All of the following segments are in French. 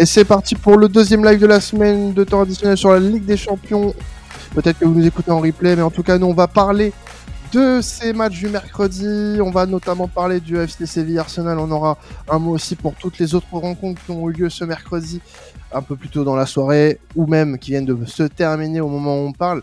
Et c'est parti pour le deuxième live de la semaine de temps additionnel sur la Ligue des Champions. Peut-être que vous nous écoutez en replay, mais en tout cas, nous, on va parler de ces matchs du mercredi. On va notamment parler du FC Séville Arsenal. On aura un mot aussi pour toutes les autres rencontres qui ont eu lieu ce mercredi, un peu plus tôt dans la soirée, ou même qui viennent de se terminer au moment où on parle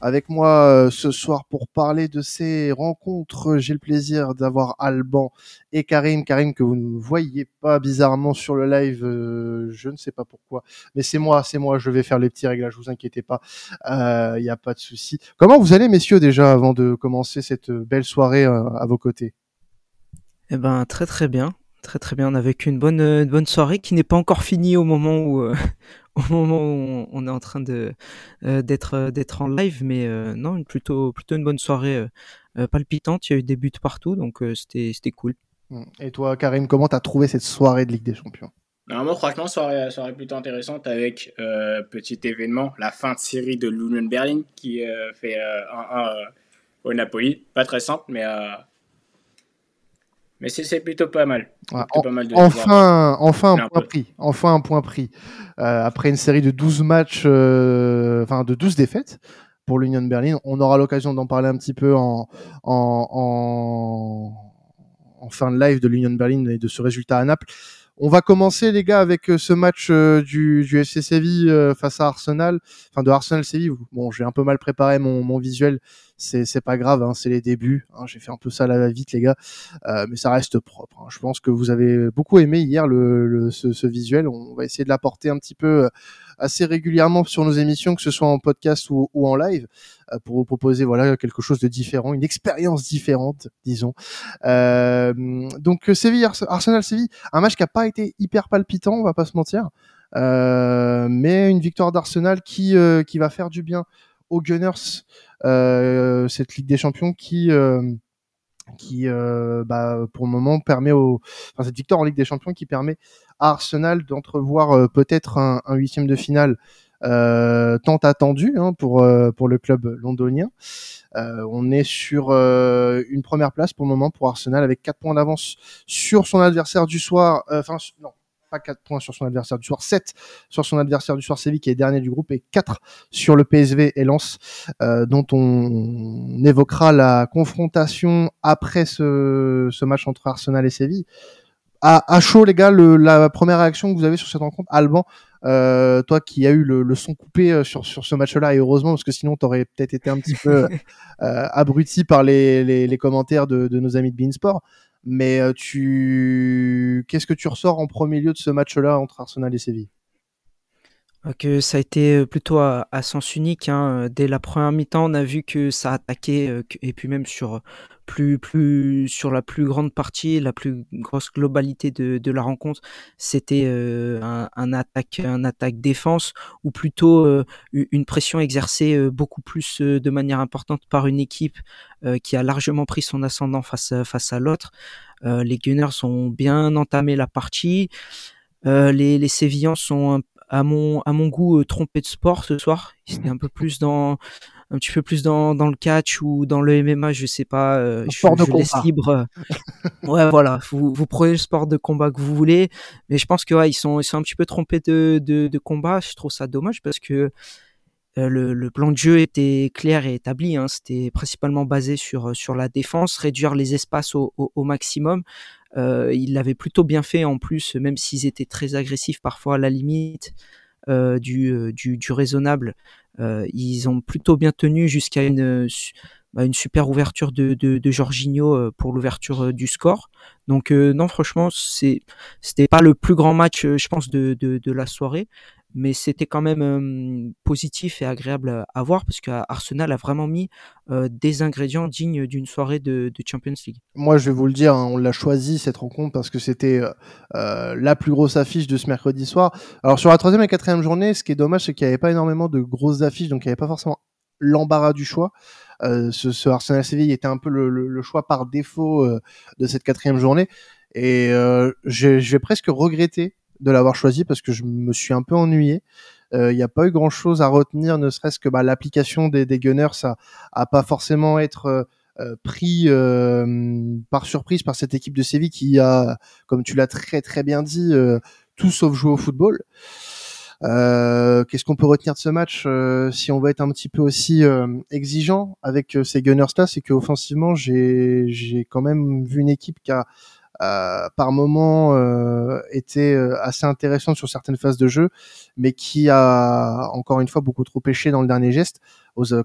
avec moi euh, ce soir pour parler de ces rencontres. J'ai le plaisir d'avoir Alban et Karim. Karim que vous ne voyez pas bizarrement sur le live, euh, je ne sais pas pourquoi, mais c'est moi, c'est moi. Je vais faire les petits réglages. Vous inquiétez pas, il euh, n'y a pas de souci. Comment vous allez, messieurs, déjà avant de commencer cette belle soirée à vos côtés? Eh ben très très bien. Très très bien, on a vécu une bonne, une bonne soirée qui n'est pas encore finie au moment où, au moment où on, est en train de euh, d'être euh, d'être en live, mais euh, non, plutôt plutôt une bonne soirée palpitante. Il y a eu des buts partout, donc c'était c'était cool. Mmh. Et toi, Karim, comment t'as trouvé cette soirée de Ligue des Champions? Non, moi, franchement, soirée, soirée plutôt intéressante avec petit événement, la fin de série de l'Union Berlin qui fait un au Napoli. Pas très simple, mais mais c'est plutôt pas mal. enfin, enfin un, point pris. Enfin un point pris. Euh, après une série de 12 matchs, euh, enfin de 12 défaites pour l'Union Berlin, on aura l'occasion d'en parler un petit peu en, en, en, fin de live de l'Union Berlin et de ce résultat à Naples. On va commencer les gars avec euh, ce match du, du FC Séville face à Arsenal, enfin de Arsenal Séville. Bon, j'ai un peu mal préparé mon, mon visuel c'est pas grave, hein, c'est les débuts. Hein, J'ai fait un peu ça à la vite, les gars, euh, mais ça reste propre. Hein. Je pense que vous avez beaucoup aimé hier le, ce, ce, visuel. On va essayer de l'apporter un petit peu euh, assez régulièrement sur nos émissions, que ce soit en podcast ou, en live, euh, pour vous proposer voilà quelque chose de différent, une expérience différente, disons. Donc Séville, Arsenal Séville, un match qui a pas été hyper palpitant, on va pas se mentir. Mais une victoire d'Arsenal qui qui va faire du bien aux Gunners cette Ligue des Champions qui euh, euh, bah, pour le moment permet au enfin, cette victoire en Ligue des Champions qui permet à Arsenal d'entrevoir peut-être un, huitième de finale euh, tant attendu hein, pour pour le club londonien. Euh, on est sur une première place pour le moment pour Arsenal avec quatre points d'avance sur son adversaire du soir. Pas 4 points sur son adversaire du soir, 7 sur son adversaire du soir Séville qui est dernier du groupe et 4 sur le PSV et Lens euh, dont on, évoquera la confrontation après ce, ce, match entre Arsenal et Séville. À, à chaud les gars, le, la première réaction que vous avez sur cette rencontre, Alban, euh, toi qui as eu le, le son coupé euh, sur, sur ce match-là, et heureusement parce que sinon t'aurais peut-être été un petit peu euh, abruti par les, les, les commentaires de, de, nos amis de Beansport. Mais euh, tu, qu'est-ce que tu ressors en premier lieu de ce match-là entre Arsenal et Séville? Que ça a été plutôt à, sens unique. Hein. Dès la première mi-temps, on a vu que ça attaquait, et puis même sur plus, plus sur la plus grande partie, la plus grosse globalité de, de la rencontre, c'était un, un, attaque, un attaque défense, ou plutôt une pression exercée beaucoup plus de manière importante par une équipe qui a largement pris son ascendant face face à l'autre. les Gunners ont bien entamé la partie. les, les Sévillans sont à mon à mon goût euh, trompé de sport ce soir. C'était un peu plus dans un petit peu plus dans, dans le catch ou dans le MMA, je sais pas. Euh, je, sport de je laisse libre. ouais, voilà. Vous, vous prenez le sport de combat que vous voulez, mais je pense que ouais, ils sont ils sont un petit peu trompés de, de, de combat. Je trouve ça dommage parce que euh, le, le, plan de jeu était clair et établi. Hein. C'était principalement basé sur sur la défense, réduire les espaces au, au, au maximum. Euh, ils l'avaient plutôt bien fait en plus, même s'ils étaient très agressifs parfois à la limite euh, du, euh, du, du, raisonnable. Euh, ils ont plutôt bien tenu jusqu'à une, bah, une super ouverture de, de, de Jorginho euh, pour l'ouverture du score. Donc non, franchement, c'est c'était pas le plus grand match, je pense, de, de, de la soirée, mais c'était quand même positif et agréable à, voir parce qu'Arsenal a vraiment mis des ingrédients dignes d'une soirée de, Champions League. Moi, je vais vous le dire, hein, on l'a choisi cette rencontre parce que c'était la plus grosse affiche de ce mercredi soir. Alors sur la troisième et quatrième journée, ce qui est dommage, c'est qu'il n'y avait pas énormément de grosses affiches, donc il n'y avait pas forcément l'embarras du choix. Ce, Arsenal Séville était un peu le, choix par défaut de cette quatrième journée. Et je vais presque regretter de l'avoir choisi parce que je me suis un peu ennuyé. Il euh, n'y a pas eu grand chose à retenir, ne serait-ce que bah, l'application des, des Gunners, ça a pas forcément être euh, euh, pris par surprise par cette équipe de Séville qui a, comme tu l'as très très bien dit, tout sauf jouer au football. Euh, Qu'est-ce qu'on peut retenir de ce match euh, si on veut être un petit peu aussi euh, exigeant avec euh, ces Gunners là, c'est qu'offensivement j'ai quand même vu une équipe qui a par moment été assez intéressante sur certaines phases de jeu, mais qui a encore une fois beaucoup trop pêché dans le dernier geste.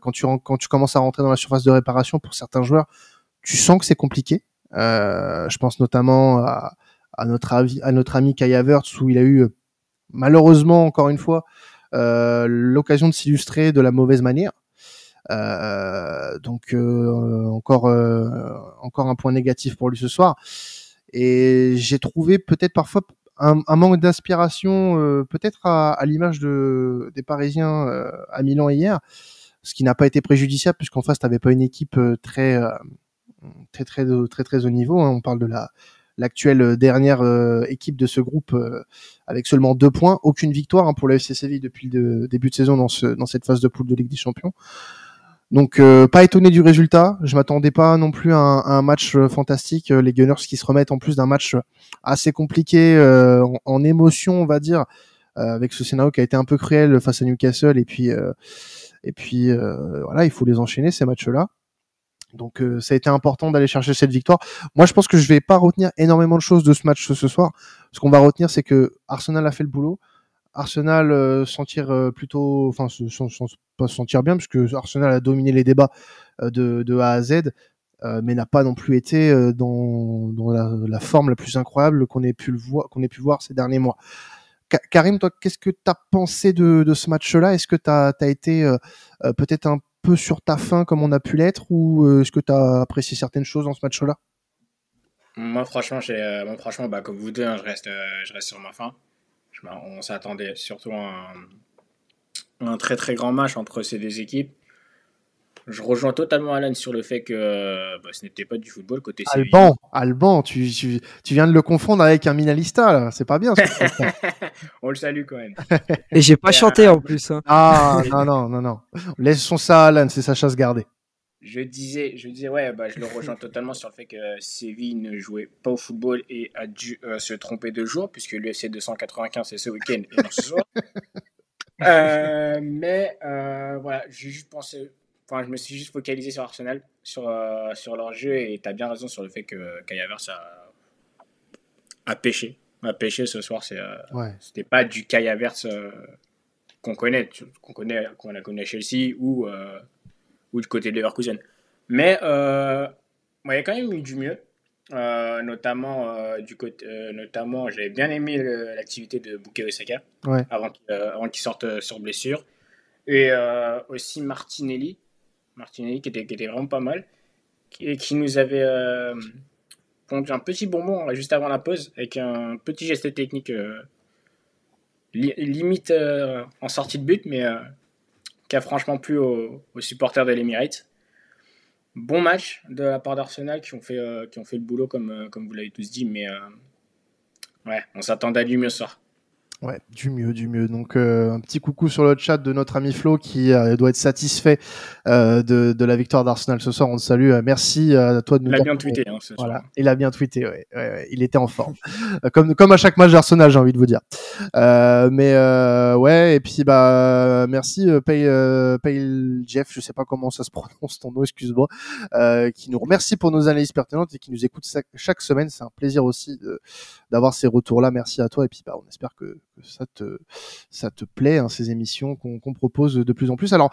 Quand tu quand tu commences à rentrer dans la surface de réparation pour certains joueurs, tu sens que c'est compliqué. je pense notamment à, à notre, à notre ami Kai Havertz où il a eu malheureusement encore une fois euh, l'occasion de s'illustrer de la mauvaise manière. Euh, donc euh, encore euh, encore un point négatif pour lui ce soir. Et j'ai trouvé peut-être parfois un, manque d'inspiration, euh, peut-être à, à l'image de, des Parisiens à Milan hier, ce qui n'a pas été préjudiciable puisqu'en face t'avais pas une équipe très très très très très, très haut niveau. Hein. On parle de la l'actuelle euh, dernière euh, équipe de ce groupe euh, avec seulement deux points, aucune victoire hein, pour le FC depuis le début de saison dans, ce, dans cette phase de poule de Ligue des Champions. Donc pas étonné du résultat. Je m'attendais pas non plus à un, match fantastique. Les Gunners qui se remettent en plus d'un match assez compliqué en, émotion, on va dire, avec ce scénario qui a été un peu cruel face à Newcastle. Et puis et puis voilà, il faut les enchaîner ces matchs-là. Donc euh, ça a été important d'aller chercher cette victoire. Moi, je pense que je vais pas retenir énormément de choses de ce match ce soir. Ce qu'on va retenir, c'est que Arsenal a fait le boulot. Arsenal euh, sentir euh, plutôt, pas se sentir bien, puisque Arsenal a dominé les débats euh, de, A à Z, mais n'a pas non plus été dans, la, forme la plus incroyable qu'on ait pu voir, ces derniers mois. Karim, toi, qu'est-ce que tu as pensé de, ce match-là? Est-ce que tu as, été peut-être un peu sur ta fin comme on a pu l'être ou est-ce que tu as apprécié certaines choses dans ce match-là? Moi, franchement, franchement bah, comme vous deux, hein, je, reste, je reste sur ma fin. On s'attendait surtout à un, un, très très grand match entre ces deux équipes. Je rejoins totalement Alan sur le fait que bah, ce n'était pas du football côté Alban, Alban, tu, tu, tu, viens de le confondre avec un Minalista, c'est pas bien. On le salue quand même. Et j'ai pas chanté en plus. Hein. Ah non, non, non, non. Laissons ça à Alan, c'est sa chasse gardée. Je disais, je disais, ouais, bah, je le rejoins totalement sur le fait que Séville ne jouait pas au football et a dû euh, se tromper de jour, puisque l'UFC 295 c'est ce week-end et non ce soir. euh, mais euh, voilà, j'ai juste pensé, Enfin, je me suis juste focalisé sur Arsenal, sur, sur leur jeu, et tu as bien raison sur le fait que Kai Havertz a, a pêché. A pêché ce soir. C'est, ouais. C'était pas du Kai Havertz qu'on connaît, qu'on connaît, qu'on a connu à Chelsea ou, ou du côté de Leverkusen. Mais euh, il y a quand même eu du mieux. Euh, notamment, du côté, notamment j'avais bien aimé l'activité de Bukayo Saka ouais. avant, avant qu'il sorte sur blessure. Et aussi Martinelli, Martinelli, qui était, qui était vraiment pas mal, et qui nous avait euh, pondu un petit bonbon juste avant la pause, avec un petit geste technique euh, li limite euh, en sortie de but, mais euh, franchement plu aux, supporters de l'Emirates. Bon match de la part d'Arsenal qui, ont fait, euh, le boulot comme, euh, comme vous l'avez tous dit, mais ouais, on s'attendait à du mieux ce soir. Ouais, du mieux, du mieux. Donc euh, un petit coucou sur le chat de notre ami Flo qui euh, doit être satisfait euh, de, de, la victoire d'Arsenal ce soir. On te salue. Euh, merci à toi de nous. Il a bien tweeté. Hein, ce voilà, soir. il a bien tweeté. Ouais, ouais, ouais. il était en forme, comme comme à chaque match d'Arsenal, j'ai envie de vous dire. mais ouais, et puis bah merci Pay, Pay Jeff, je sais pas comment ça se prononce ton nom, excuse-moi, qui nous remercie pour nos analyses pertinentes et qui nous écoute chaque semaine. C'est un plaisir aussi d'avoir ces retours là. Merci à toi et puis bah on espère que ça te, ça te plaît, hein, ces émissions qu'on qu propose de plus en plus. Alors,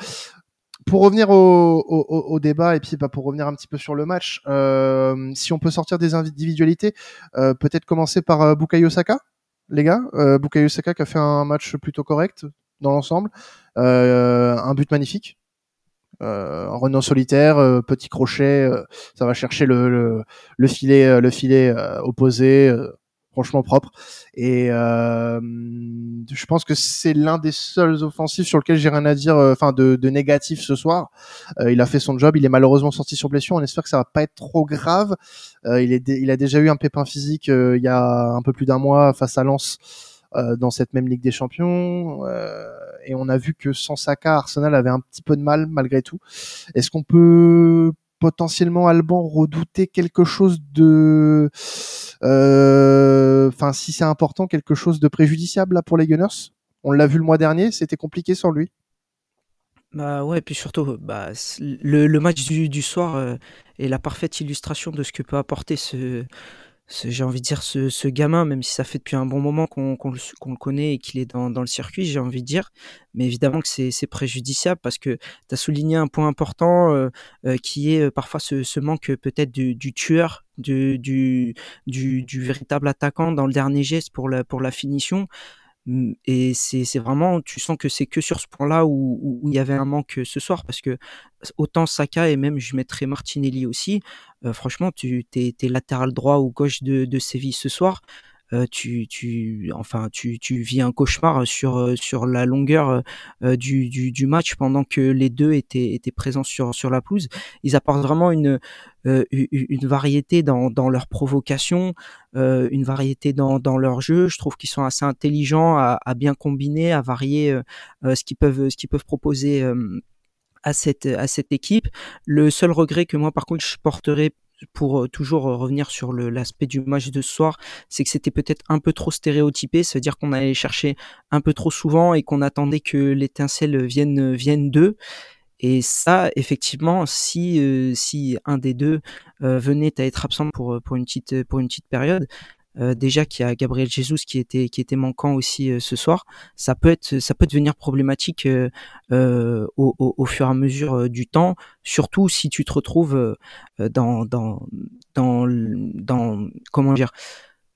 pour revenir au, au, au, débat et puis bah, pour revenir un petit peu sur le match, euh, si on peut sortir des individualités, euh, peut-être commencer par euh, Bukayo Saka, les gars. Euh, Bukayo Saka qui a fait un match plutôt correct dans l'ensemble, euh, un but magnifique. Euh, solitaire, euh, petit crochet, euh, ça va chercher le, le, le filet, le filet opposé, franchement propre. Et euh, je pense que c'est l'un des seuls offensifs sur lequel j'ai rien à dire, euh, enfin de, de, négatif ce soir. Euh, il a fait son job, il est malheureusement sorti sur blessure. On espère que ça va pas être trop grave. Euh, il, est il a déjà eu un pépin physique euh, il y a un peu plus d'un mois face à Lens. dans cette même Ligue des Champions et on a vu que sans Saka Arsenal avait un petit peu de mal malgré tout est-ce qu'on peut potentiellement Alban redouter quelque chose de, enfin si c'est important, quelque chose de préjudiciable là pour les Gunners? On l'a vu le mois dernier, c'était compliqué sans lui. Bah ouais, puis surtout, bah, le, match du, du soir est la parfaite illustration de ce que peut apporter ce, j'ai envie de dire, ce, ce, gamin, même si ça fait depuis un bon moment qu'on le, le, connaît et qu'il est dans, dans, le circuit, j'ai envie de dire. Mais évidemment que c'est préjudiciable parce que tu as souligné un point important euh, euh, qui est euh, parfois ce, ce manque peut-être du, du, tueur, du, du, du, du, véritable attaquant dans le dernier geste pour la, pour la finition. Mmh, et c'est vraiment, tu sens que c'est que sur ce point-là où, il y avait un manque ce soir, parce que autant Saka et même je mettrais Martinelli aussi, franchement, tu es, latéral droit ou gauche de, de Séville ce soir, euh, tu, tu, enfin, tu, tu vis un cauchemar sur, sur la longueur du, du, du, match pendant que les deux étaient, étaient présents sur, sur la pelouse. Ils apportent vraiment une, une variété dans, dans leur provocation, une variété dans, dans leur jeu. Je trouve qu'ils sont assez intelligents à, à, bien combiner, à varier ce qu'ils peuvent, ce qu'ils peuvent proposer à cette, à cette équipe. Le seul regret que moi, par contre, je porterai pour toujours revenir sur l'aspect du match de ce soir, c'est que c'était peut-être un peu trop stéréotypé, c'est-à-dire qu'on allait chercher un peu trop souvent et qu'on attendait que l'étincelle vienne, vienne d'eux. Et ça, effectivement, si, si un des deux venait à être absent pour, pour, une, petite, pour une petite période, euh, déjà qu'il y a Gabriel Jesus qui était qui était manquant aussi euh, ce soir, ça peut être ça peut devenir problématique euh, au, au, au, fur et à mesure du temps, surtout si tu te retrouves dans dans dans dans comment dire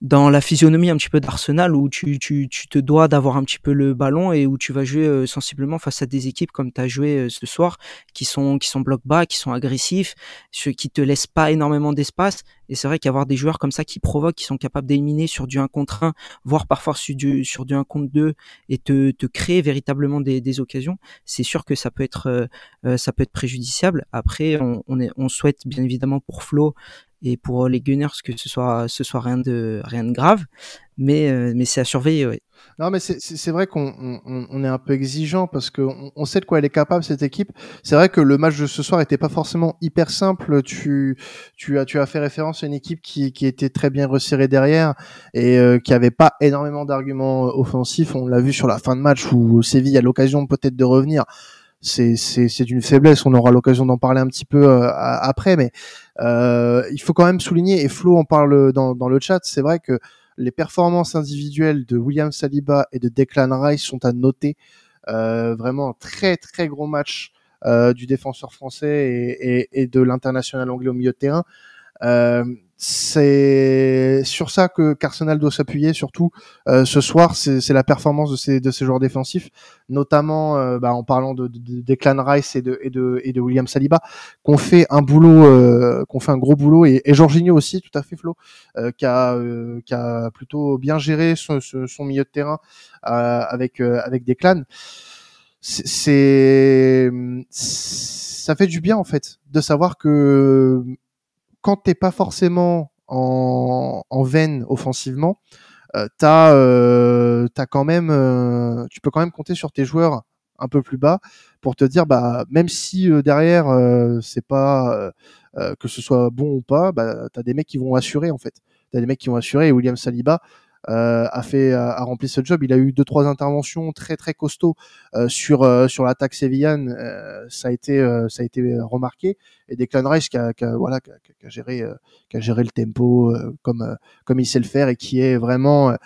dans la physionomie un petit peu d'Arsenal où tu, tu, tu te dois d'avoir un petit peu le ballon et où tu vas jouer euh, sensiblement face à des équipes comme tu as joué euh, ce soir qui sont qui sont bloc bas, qui sont agressifs, ceux qui te laissent pas énormément d'espace et c'est vrai qu'avoir des joueurs comme ça qui provoquent, qui sont capables d'éliminer sur du 1 contre 1, voire parfois sur du sur du 1 contre 2 et te, te créer véritablement des, des occasions, c'est sûr que ça peut être euh, ça peut être préjudiciable. Après on, on, est, on souhaite bien évidemment pour Flo et pour les Gunners que ce soit ce soit rien de rien de grave mais euh, mais c'est à surveiller ouais. Non mais c'est vrai qu'on on, on, est un peu exigeant parce que on, sait de quoi elle est capable cette équipe. C'est vrai que le match de ce soir était pas forcément hyper simple. Tu tu as tu as fait référence à une équipe qui qui était très bien resserrée derrière et euh, qui avait pas énormément d'arguments offensifs. On l'a vu sur la fin de match où Séville a l'occasion peut-être de revenir c'est c'est une faiblesse. On aura l'occasion d'en parler un petit peu euh, après, mais euh, il faut quand même souligner et Flo en parle dans dans le chat. C'est vrai que les performances individuelles de William Saliba et de Declan Rice sont à noter. Euh, vraiment un très très gros match du défenseur français et, et, et de l'international anglais au milieu de terrain. Euh, c'est sur ça que qu'Arsenal doit s'appuyer surtout euh, ce soir. C'est la performance de ces de ces joueurs défensifs notamment euh, bah, en parlant de, de, Declan Rice et de et de et de William Saliba qu'on fait un boulot euh, qu'on fait un gros boulot. Et, et Jorginho aussi tout à fait Flo qui a qui a plutôt bien géré son, son milieu de terrain avec avec Declan. C'est ça fait du bien en fait de savoir que quand t'es pas forcément en, veine offensivement, euh, t'as euh, as quand même, euh, tu peux quand même compter sur tes joueurs un peu plus bas pour te dire bah même si derrière c'est pas que ce soit bon ou pas, bah t'as des mecs qui vont assurer en fait. T'as des mecs qui vont assurer et William Saliba a fait a, rempli ce job. Il a eu deux trois interventions très très costauds euh, sur euh, sur l'attaque sévillane. ça a été ça a été remarqué. Et Declan Rice qui a, qui a voilà qui a, qui a, géré qui a géré le tempo comme comme il sait le faire et qui est vraiment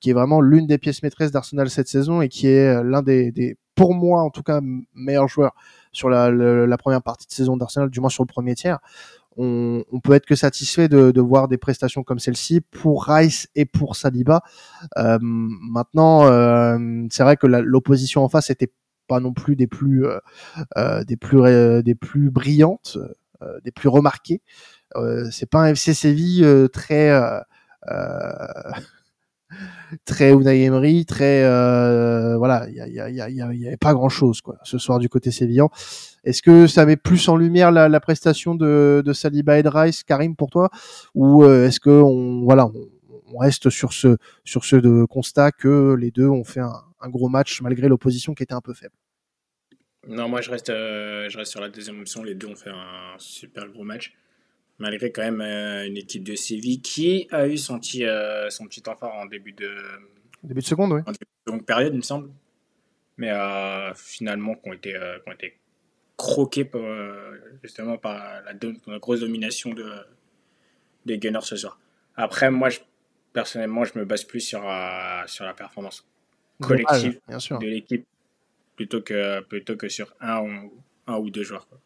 qui est vraiment l'une des pièces maîtresses d'Arsenal cette saison et qui est l'un des, des pour moi en tout cas meilleurs joueurs sur la, la, première partie de saison d'Arsenal, du moins sur le premier tiers on, on, peut être que satisfait de, de voir des prestations comme celle-ci pour Rice et pour Saliba. Euh, maintenant, euh, c'est vrai que l'opposition en face était pas non plus des plus euh, euh des plus des plus brillantes, euh, des plus remarquées. c'est pas un FC Séville très très Unai Emery, très euh, voilà, il y, y, avait pas grand chose quoi ce soir du côté sévillan. Est-ce que ça met plus en lumière la, prestation de, de, Saliba et Rice, Karim pour toi, ou euh, est-ce que on voilà, on, reste sur ce sur ce de constat que les deux ont fait un, gros match malgré l'opposition qui était un peu faible? Non, moi je reste, je reste sur la deuxième option. Les deux ont fait un super gros match. Malgré quand même une équipe de Séville qui a eu son petit, son petit en début de, début de seconde, oui. En début de seconde période, il me semble. Mais finalement, qui ont été, qui ont été croqués justement par la, la, grosse domination de, des Gunners ce soir. Après, moi, je, personnellement, je me base plus sur, euh, sur la performance collective de l'équipe plutôt que, plutôt que sur un ou, un ou deux joueurs. Quoi.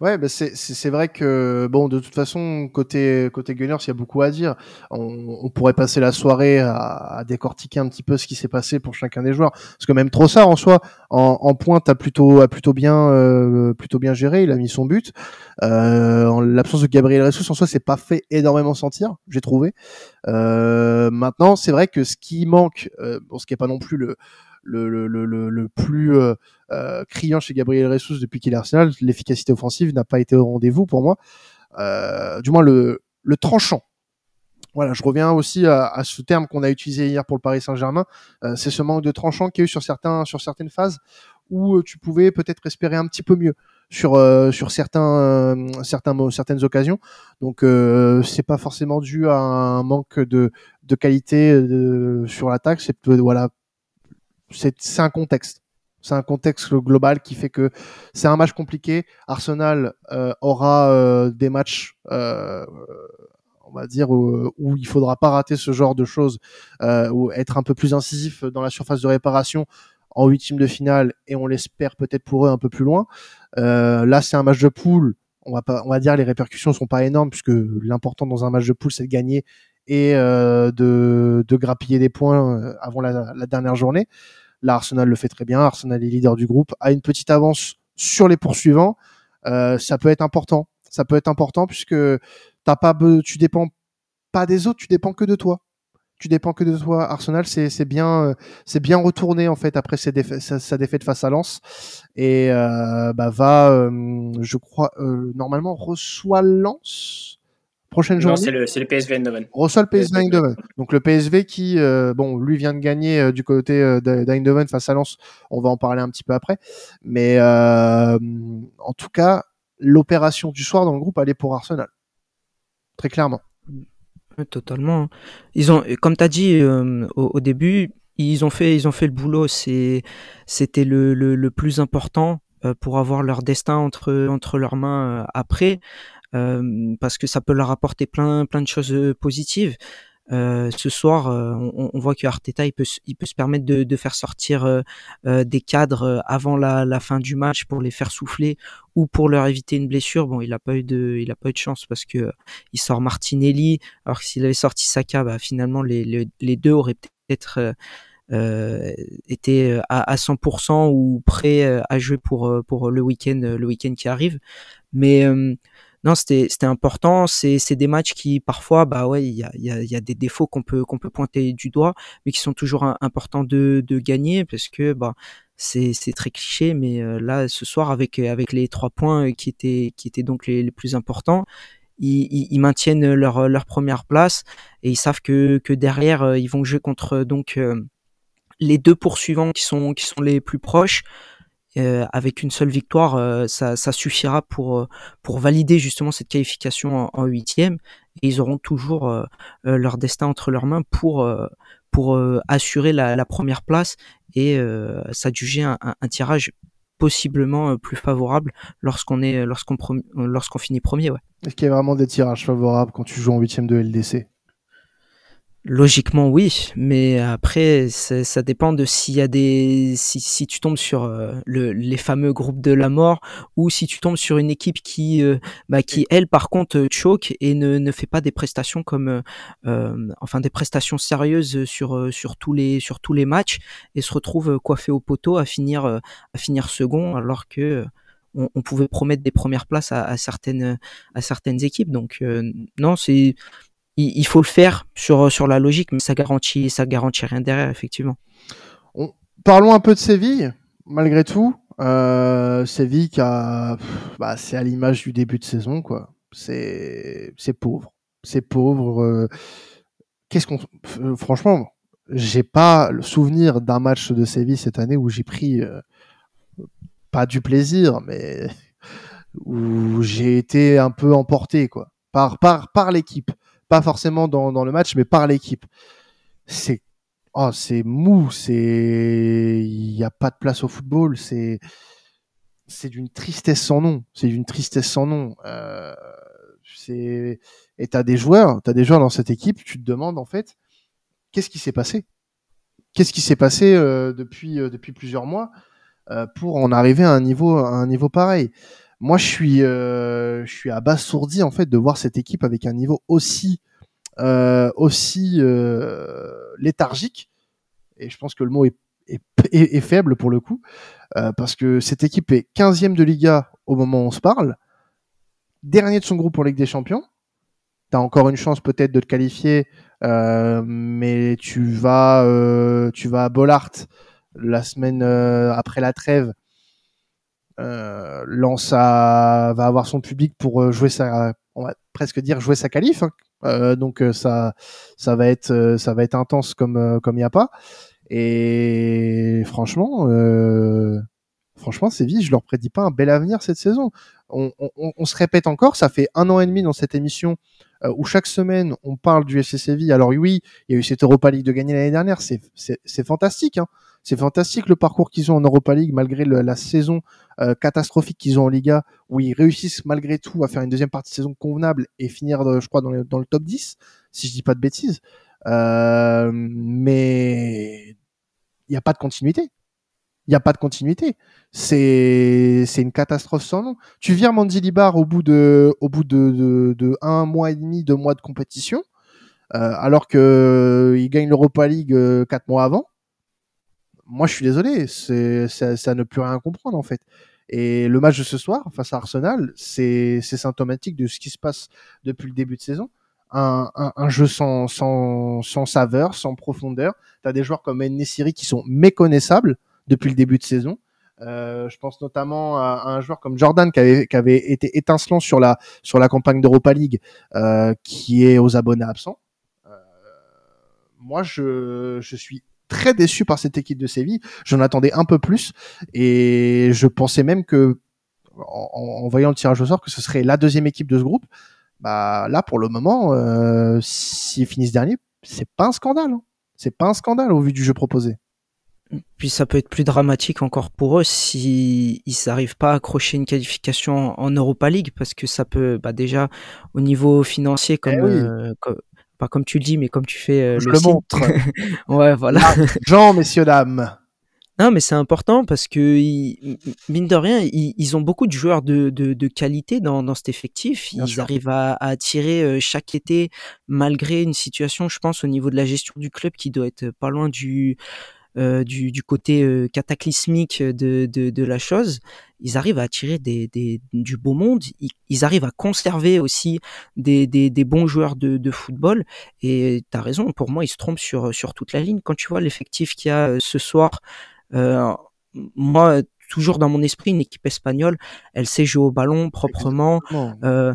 Ouais, bah c'est vrai que bon, de toute façon, côté côté Gunners, il y a beaucoup à dire. On, on pourrait passer la soirée à, à, décortiquer un petit peu ce qui s'est passé pour chacun des joueurs, parce que même Trossard en soi, en, en pointe, a plutôt a plutôt bien euh, plutôt bien géré. Il a mis son but. Euh, en l'absence de Gabriel Ressus, en soi, c'est pas fait énormément sentir, j'ai trouvé. Euh, maintenant, c'est vrai que ce qui manque, euh, bon, ce qui est pas non plus le le, le, le, le plus euh, euh, criant chez Gabriel Ressus depuis qu'il est Arsenal. L'efficacité offensive n'a pas été au rendez-vous pour moi. Euh, du moins le, le tranchant. Voilà, je reviens aussi à, à ce terme qu'on a utilisé hier pour le Paris Saint-Germain. Euh, c'est ce manque de tranchant qu'il y a eu sur certains sur certaines phases où tu pouvais peut-être espérer un petit peu mieux sur sur certains certains certaines occasions. Donc euh, c'est pas forcément dû à un manque de de qualité sur l'attaque, c'est voilà c'est un contexte. C'est un contexte global qui fait que c'est un match compliqué. Arsenal euh, aura euh, des matchs, euh, on va dire, où, où, il faudra pas rater ce genre de choses, ou être un peu plus incisif dans la surface de réparation en huitième de finale et on l'espère peut-être pour eux un peu plus loin. là, c'est un match de poule. On va pas, on va dire les répercussions sont pas énormes puisque l'important dans un match de poule c'est de gagner et de, de, grappiller des points avant la, la dernière journée. Là, Arsenal le fait très bien. Arsenal est leader du groupe, a une petite avance sur les poursuivants. Euh, ça peut être important. Ça peut être important puisque t'as pas, tu dépends pas des autres, tu dépends que de toi. Tu dépends que de toi. Arsenal, c'est bien, euh, c'est bien retourné en fait après sa, défaite face à Lens et euh, bah, va, euh, je crois, normalement reçoit Lens prochaine journée. c'est le, le, PSV Eindhoven. Reçoit le PSV Eindhoven. Donc le PSV qui, euh, bon, lui vient de gagner euh, du côté euh, d'Eindhoven face à Lens. On va en parler un petit peu après. Mais euh, en tout cas, l'opération du soir dans le groupe, elle est pour Arsenal. Très clairement. totalement. Ils ont, comme tu as dit au, au, début, ils ont fait, ils ont fait le boulot. C'est, c'était le, le, le, plus important pour avoir leur destin entre, entre leurs mains après. Parce que ça peut leur apporter plein plein de choses positives. Ce soir, on, voit que Arteta il peut, il peut se permettre de, faire sortir des cadres avant la, fin du match pour les faire souffler ou pour leur éviter une blessure. Bon, il a pas eu de, il a pas eu de chance parce que il sort Martinelli. Alors que s'il avait sorti Saka, bah, finalement les, les, deux auraient peut-être été à, à 100% ou prêts à jouer pour pour le week-end le week-end qui arrive. Mais non, c'était important. C'est des matchs qui parfois, bah ouais, il y a y a, y a des défauts qu'on peut peut pointer du doigt, mais qui sont toujours importants de de gagner parce que bah c'est très cliché, mais euh, là ce soir avec avec les trois points qui étaient qui étaient donc les, plus importants. Ils, ils, maintiennent leur première place et ils savent que que derrière euh, ils vont jouer contre donc euh, les deux poursuivants qui sont qui sont les plus proches euh, avec une seule victoire, euh, ça, ça, suffira pour euh, pour valider justement cette qualification en huitième. Et ils auront toujours leur destin entre leurs mains pour pour assurer la, la, première place et s'adjuger un, un, un, tirage possiblement plus favorable lorsqu'on est lorsqu'on lorsqu'on finit premier. Ouais. Est-ce qu'il y a vraiment des tirages favorables quand tu joues en huitième de LDC Logiquement oui, mais après ça dépend de s'il y a des si, si tu tombes sur euh, le, les fameux groupes de la mort ou si tu tombes sur une équipe qui euh, bah, qui elle par contre choque et ne, ne fait pas des prestations comme euh, enfin des prestations sérieuses sur sur tous les sur tous les matchs et se retrouve coiffé au poteau à finir à finir second alors que on, on pouvait promettre des premières places à, à certaines à certaines équipes. Donc non c'est il, faut le faire sur, sur la logique, mais ça garantit, ça garantit rien derrière, effectivement. parlons un peu de Séville, malgré tout. Euh, Séville bah, c'est à l'image du début de saison, quoi. C'est, c'est pauvre, c'est pauvre. Euh, qu'est-ce qu'on, euh, franchement, j'ai pas le souvenir d'un match de Séville cette année où j'ai pris pas du plaisir, mais où j'ai été un peu emporté quoi par par par l'équipe, pas forcément dans, le match, mais par l'équipe. C'est oh, c'est mou, c'est il n'y a pas de place au football, c'est c'est d'une tristesse sans nom, c'est d'une tristesse sans nom. Euh, c'est et t'as des joueurs, t'as des joueurs dans cette équipe, tu te demandes en fait qu'est-ce qui s'est passé, qu'est-ce qui s'est passé euh, depuis euh, depuis plusieurs mois pour en arriver à un niveau à un niveau pareil? Moi, je suis je suis abasourdi en fait de voir cette équipe avec un niveau aussi aussi léthargique et je pense que le mot est, faible pour le coup parce que cette équipe est 15e de Liga au moment où on se parle, dernier de son groupe en Ligue des Champions tu as encore une chance peut-être de te qualifier, euh, mais tu vas, euh, tu vas à Bollard la semaine euh, après la trêve. Euh, va avoir son public pour jouer sa, on va presque dire jouer sa qualif. Hein. donc ça, ça va être, ça va être intense comme comme il n'y a pas. Et franchement, franchement, Séville, je leur prédis pas un bel avenir cette saison. On, se répète encore, ça fait un an et demi dans cette émission euh, où chaque semaine on parle du FC Séville. Alors oui, il y a eu cette Europa League de gagner l'année dernière, c'est fantastique. Hein. C'est fantastique le parcours qu'ils ont en Europa League malgré la saison euh, catastrophique qu'ils ont en Liga, où ils réussissent malgré tout à faire une deuxième partie de saison convenable et finir, euh, je crois, dans le, top 10, si je dis pas de bêtises. Mais il n'y a pas de continuité. Il n'y a pas de continuité. C'est c'est une catastrophe sans nom. Tu vires Libar au bout de au bout de, de, un mois et demi, deux mois de compétition, euh, alors que euh, il gagne l'Europa League euh, quatre mois avant. Moi, je suis désolé, c'est ça, ne plus rien comprendre en fait. Et le match de ce soir face à Arsenal, c'est symptomatique de ce qui se passe depuis le début de saison. Un, un, jeu sans, sans, sans saveur, sans profondeur. Tu as des joueurs comme Nessiri qui sont méconnaissables depuis le début de saison. Euh, je pense notamment à, un joueur comme Jordan qui avait, qui avait été étincelant sur la sur la campagne d'Europa League, euh, qui est aux abonnés absents. Euh, moi, je, je suis très déçu par cette équipe de Séville. J'en attendais un peu plus et je pensais même que en, en, voyant le tirage au sort que ce serait la deuxième équipe de ce groupe. Bah là, pour le moment, euh, s'ils finissent dernier, c'est pas un scandale. Hein. C'est pas un scandale au vu du jeu proposé. Puis ça peut être plus dramatique encore pour eux si ils n'arrivent pas à accrocher une qualification en Europa League parce que ça peut bah déjà au niveau financier comme, eh euh, pas comme tu le dis mais comme tu fais euh, Je le, montre. ouais voilà. Jean messieurs dames. Non, mais c'est important parce que, mine de rien, ils, ont beaucoup de joueurs de, de, de qualité dans, dans cet effectif. ils arrivent à, à, attirer euh, chaque été, malgré une situation, je pense, au niveau de la gestion du club qui doit être pas loin du, du, du, côté euh, cataclysmique de, de, de, la chose, ils arrivent à attirer des, des du beau monde, ils, arrivent à conserver aussi des, des, des bons joueurs de, de football. Et tu as raison, pour moi, ils se trompent sur, sur toute la ligne. Quand tu vois l'effectif qu'il y a euh, ce soir, euh, moi, toujours dans mon esprit, une équipe espagnole, elle sait jouer au ballon proprement. Euh,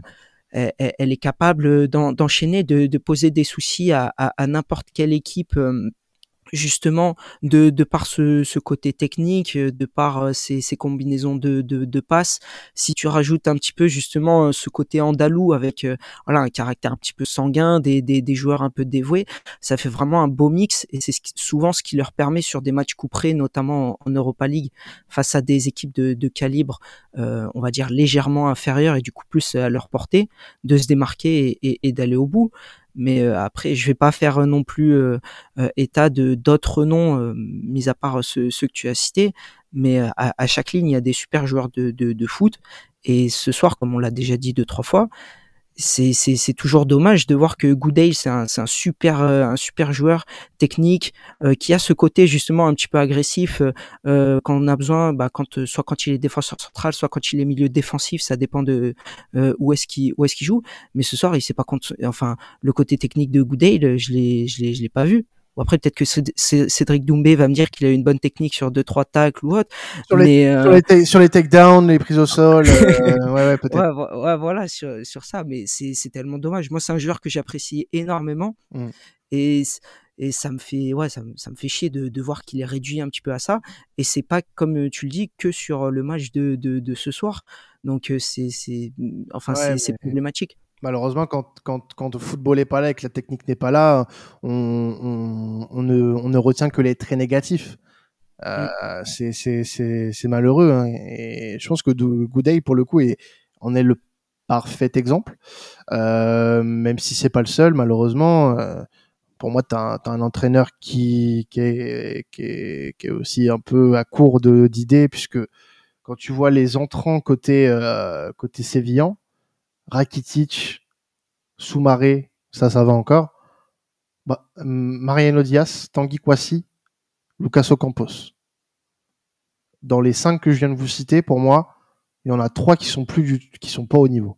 elle, elle, est capable d'enchaîner, de, de, poser des soucis à, à, à n'importe quelle équipe justement de, de par ce, ce, côté technique, euh, de par euh, ces, ces combinaisons de, de, de, passes, si tu rajoutes un petit peu justement euh, ce côté andalou avec voilà un caractère un petit peu sanguin, des, des, des, joueurs un peu dévoués, ça fait vraiment un beau mix et c'est souvent ce qui leur permet sur des matchs couperés, notamment en Europa League, face à des équipes de, de calibre, euh, on va dire légèrement inférieur et du coup plus à leur portée, de se démarquer et, et d'aller au bout mais euh, après je vais pas faire euh, non plus euh, état de d'autres noms mis à part ceux, que tu as cités. Mais à, à, chaque ligne il y a des super joueurs de, de, de foot. Et ce soir comme on l'a déjà dit deux trois fois c'est toujours dommage de voir que Goodale c'est un, un super euh, un super joueur technique euh, qui a ce côté justement un petit peu agressif euh, quand on a besoin bah, quand soit quand il est défenseur central soit quand il est milieu défensif ça dépend de où est-ce qu'il est-ce qu'il joue. Mais ce soir il sait pas contre enfin le côté technique de Goodale je l'ai je l'ai pas vu après, peut-être que Cédric Doumbé va me dire qu'il a une bonne technique sur deux trois tacles ou autre. Sur les, euh... sur les, takedowns, les prises au sol, euh, ouais, ouais, peut-être. Ouais, voilà, sur, sur ça. Mais c'est tellement dommage. Moi, c'est un joueur que j'apprécie énormément. Mm. Et et ça me fait ouais ça, ça me fait chier de, de voir qu'il est réduit un petit peu à ça et c'est pas comme tu le dis que sur le match de, de, de ce soir donc c'est c'est enfin c'est problématique malheureusement, quand, quand, quand, le football n'est pas là et que la technique n'est pas là, on, on, on, ne, on, ne, retient que les traits négatifs. Euh, mm. C'est malheureux. Hein. Et je pense que Gouday, pour le coup, est, en est le parfait exemple. Euh, même si c'est pas le seul, malheureusement. Euh, pour moi, tu as, un entraîneur qui, qui, est, qui, est, qui est aussi un peu à court d'idées, puisque quand tu vois les entrants côté, euh, côté sévillan, Rakitic, Soumaré, ça, ça va encore. Bah, Mariano Diaz, Tanguy Kwasi, Lucas Ocampos. Dans les cinq que je viens de vous citer, pour moi, il y en a trois qui sont plus qui sont pas au niveau.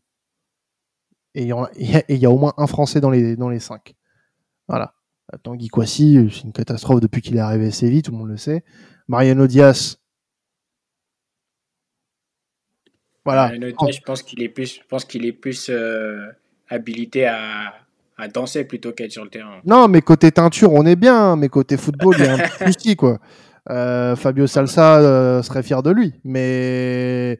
Et il y, a, il y a au moins un Français dans les, dans les cinq. Voilà. Tanguy Kwasi, c'est une catastrophe depuis qu'il est arrivé à Séville, tout le monde le sait. Mariano Diaz. Voilà. Je pense qu'il est plus, je pense qu'il est plus euh, habilité à, à danser plutôt qu'à être sur le terrain. Non, mais côté teinture, on est bien, mais côté football, il y a un petit souci, quoi. Euh, Fabio Salsa euh, serait fier de lui, mais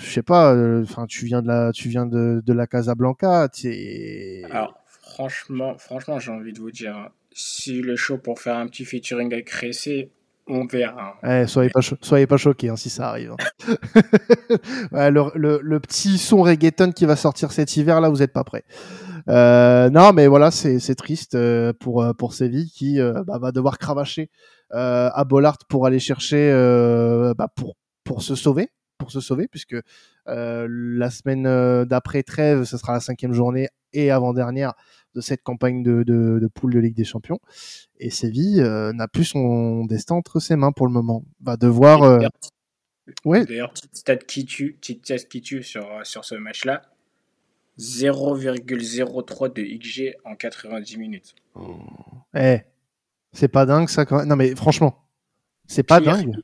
je sais pas. Enfin, tu viens de la, tu viens de, de la Casablanca. Alors, franchement, franchement, j'ai envie de vous dire, si le show pour faire un petit featuring avec Ressé, on verra. Soyez, pas choqués hein, si ça arrive. Hein. le, petit son reggaeton qui va sortir cet hiver, là, vous n'êtes pas prêts. Euh, non, mais voilà, c'est triste euh, pour euh, pour Séville qui bah, va devoir cravacher à Bollard pour aller chercher bah, se sauver, pour se sauver, puisque la semaine d'après trêve, ce sera la cinquième journée et avant dernière de cette campagne de, de, de poule de Ligue des Champions. Et Séville n'a plus son destin entre ses mains pour le moment. Va devoir. D'ailleurs, petite stat qui tue, petite stat qui tue sur, sur ce match-là. 0,03 de XG en 90 minutes. Eh, c'est pas dingue ça quand même. Non mais franchement, c'est pas dingue.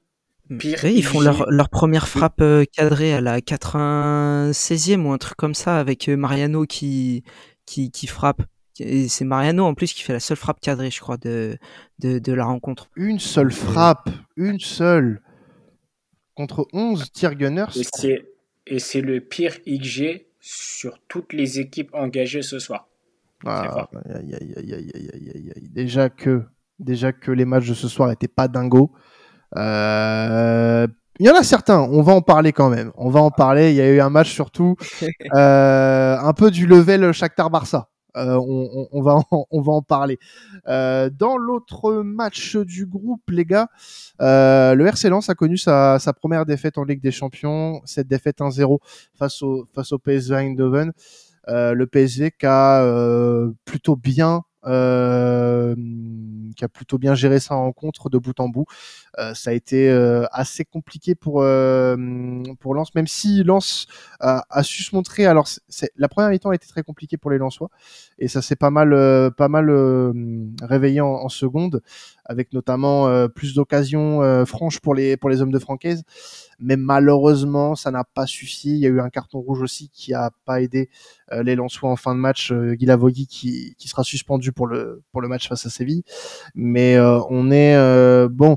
Pire ils font leur, leur, première frappe euh, cadrée à la 96e ou un truc comme ça avec euh, Mariano qui, qui, qui frappe. C'est Mariano en plus qui fait la seule frappe cadrée, je crois, de, de, de la rencontre. Une seule frappe, une seule. Contre 11 tirs gunners. Et c'est le pire XG sur toutes les équipes engagées ce soir. déjà que déjà que les matchs de ce soir étaient pas dingos. Euh, il y en a certains, on va en parler quand même. On va en parler. Il y a eu un match surtout euh, un peu du level Shakhtar Barça. Euh, on, va en, on va en parler. Euh, dans l'autre match du groupe, les gars, euh, le RC Lens a connu sa, sa, première défaite en Ligue des Champions, cette défaite 1-0 face au, face au PSV Eindhoven. le PSV qui a plutôt bien euh, qui a plutôt bien géré sa rencontre de bout en bout. Euh, ça a été euh, assez compliqué pour pour Lens, même si Lens a, a su se montrer. Alors, la première mi-temps a été très compliquée pour les Lensois et ça s'est pas mal pas mal réveillé en, en, seconde, avec notamment plus d'occasions franches pour les pour les hommes de Francaise mais malheureusement ça n'a pas suffi. Il y a eu un carton rouge aussi qui a pas aidé euh, les Lensois en fin de match. Euh, Guy qui, qui sera suspendu pour le pour le match face à Séville, mais euh, on est euh, bon.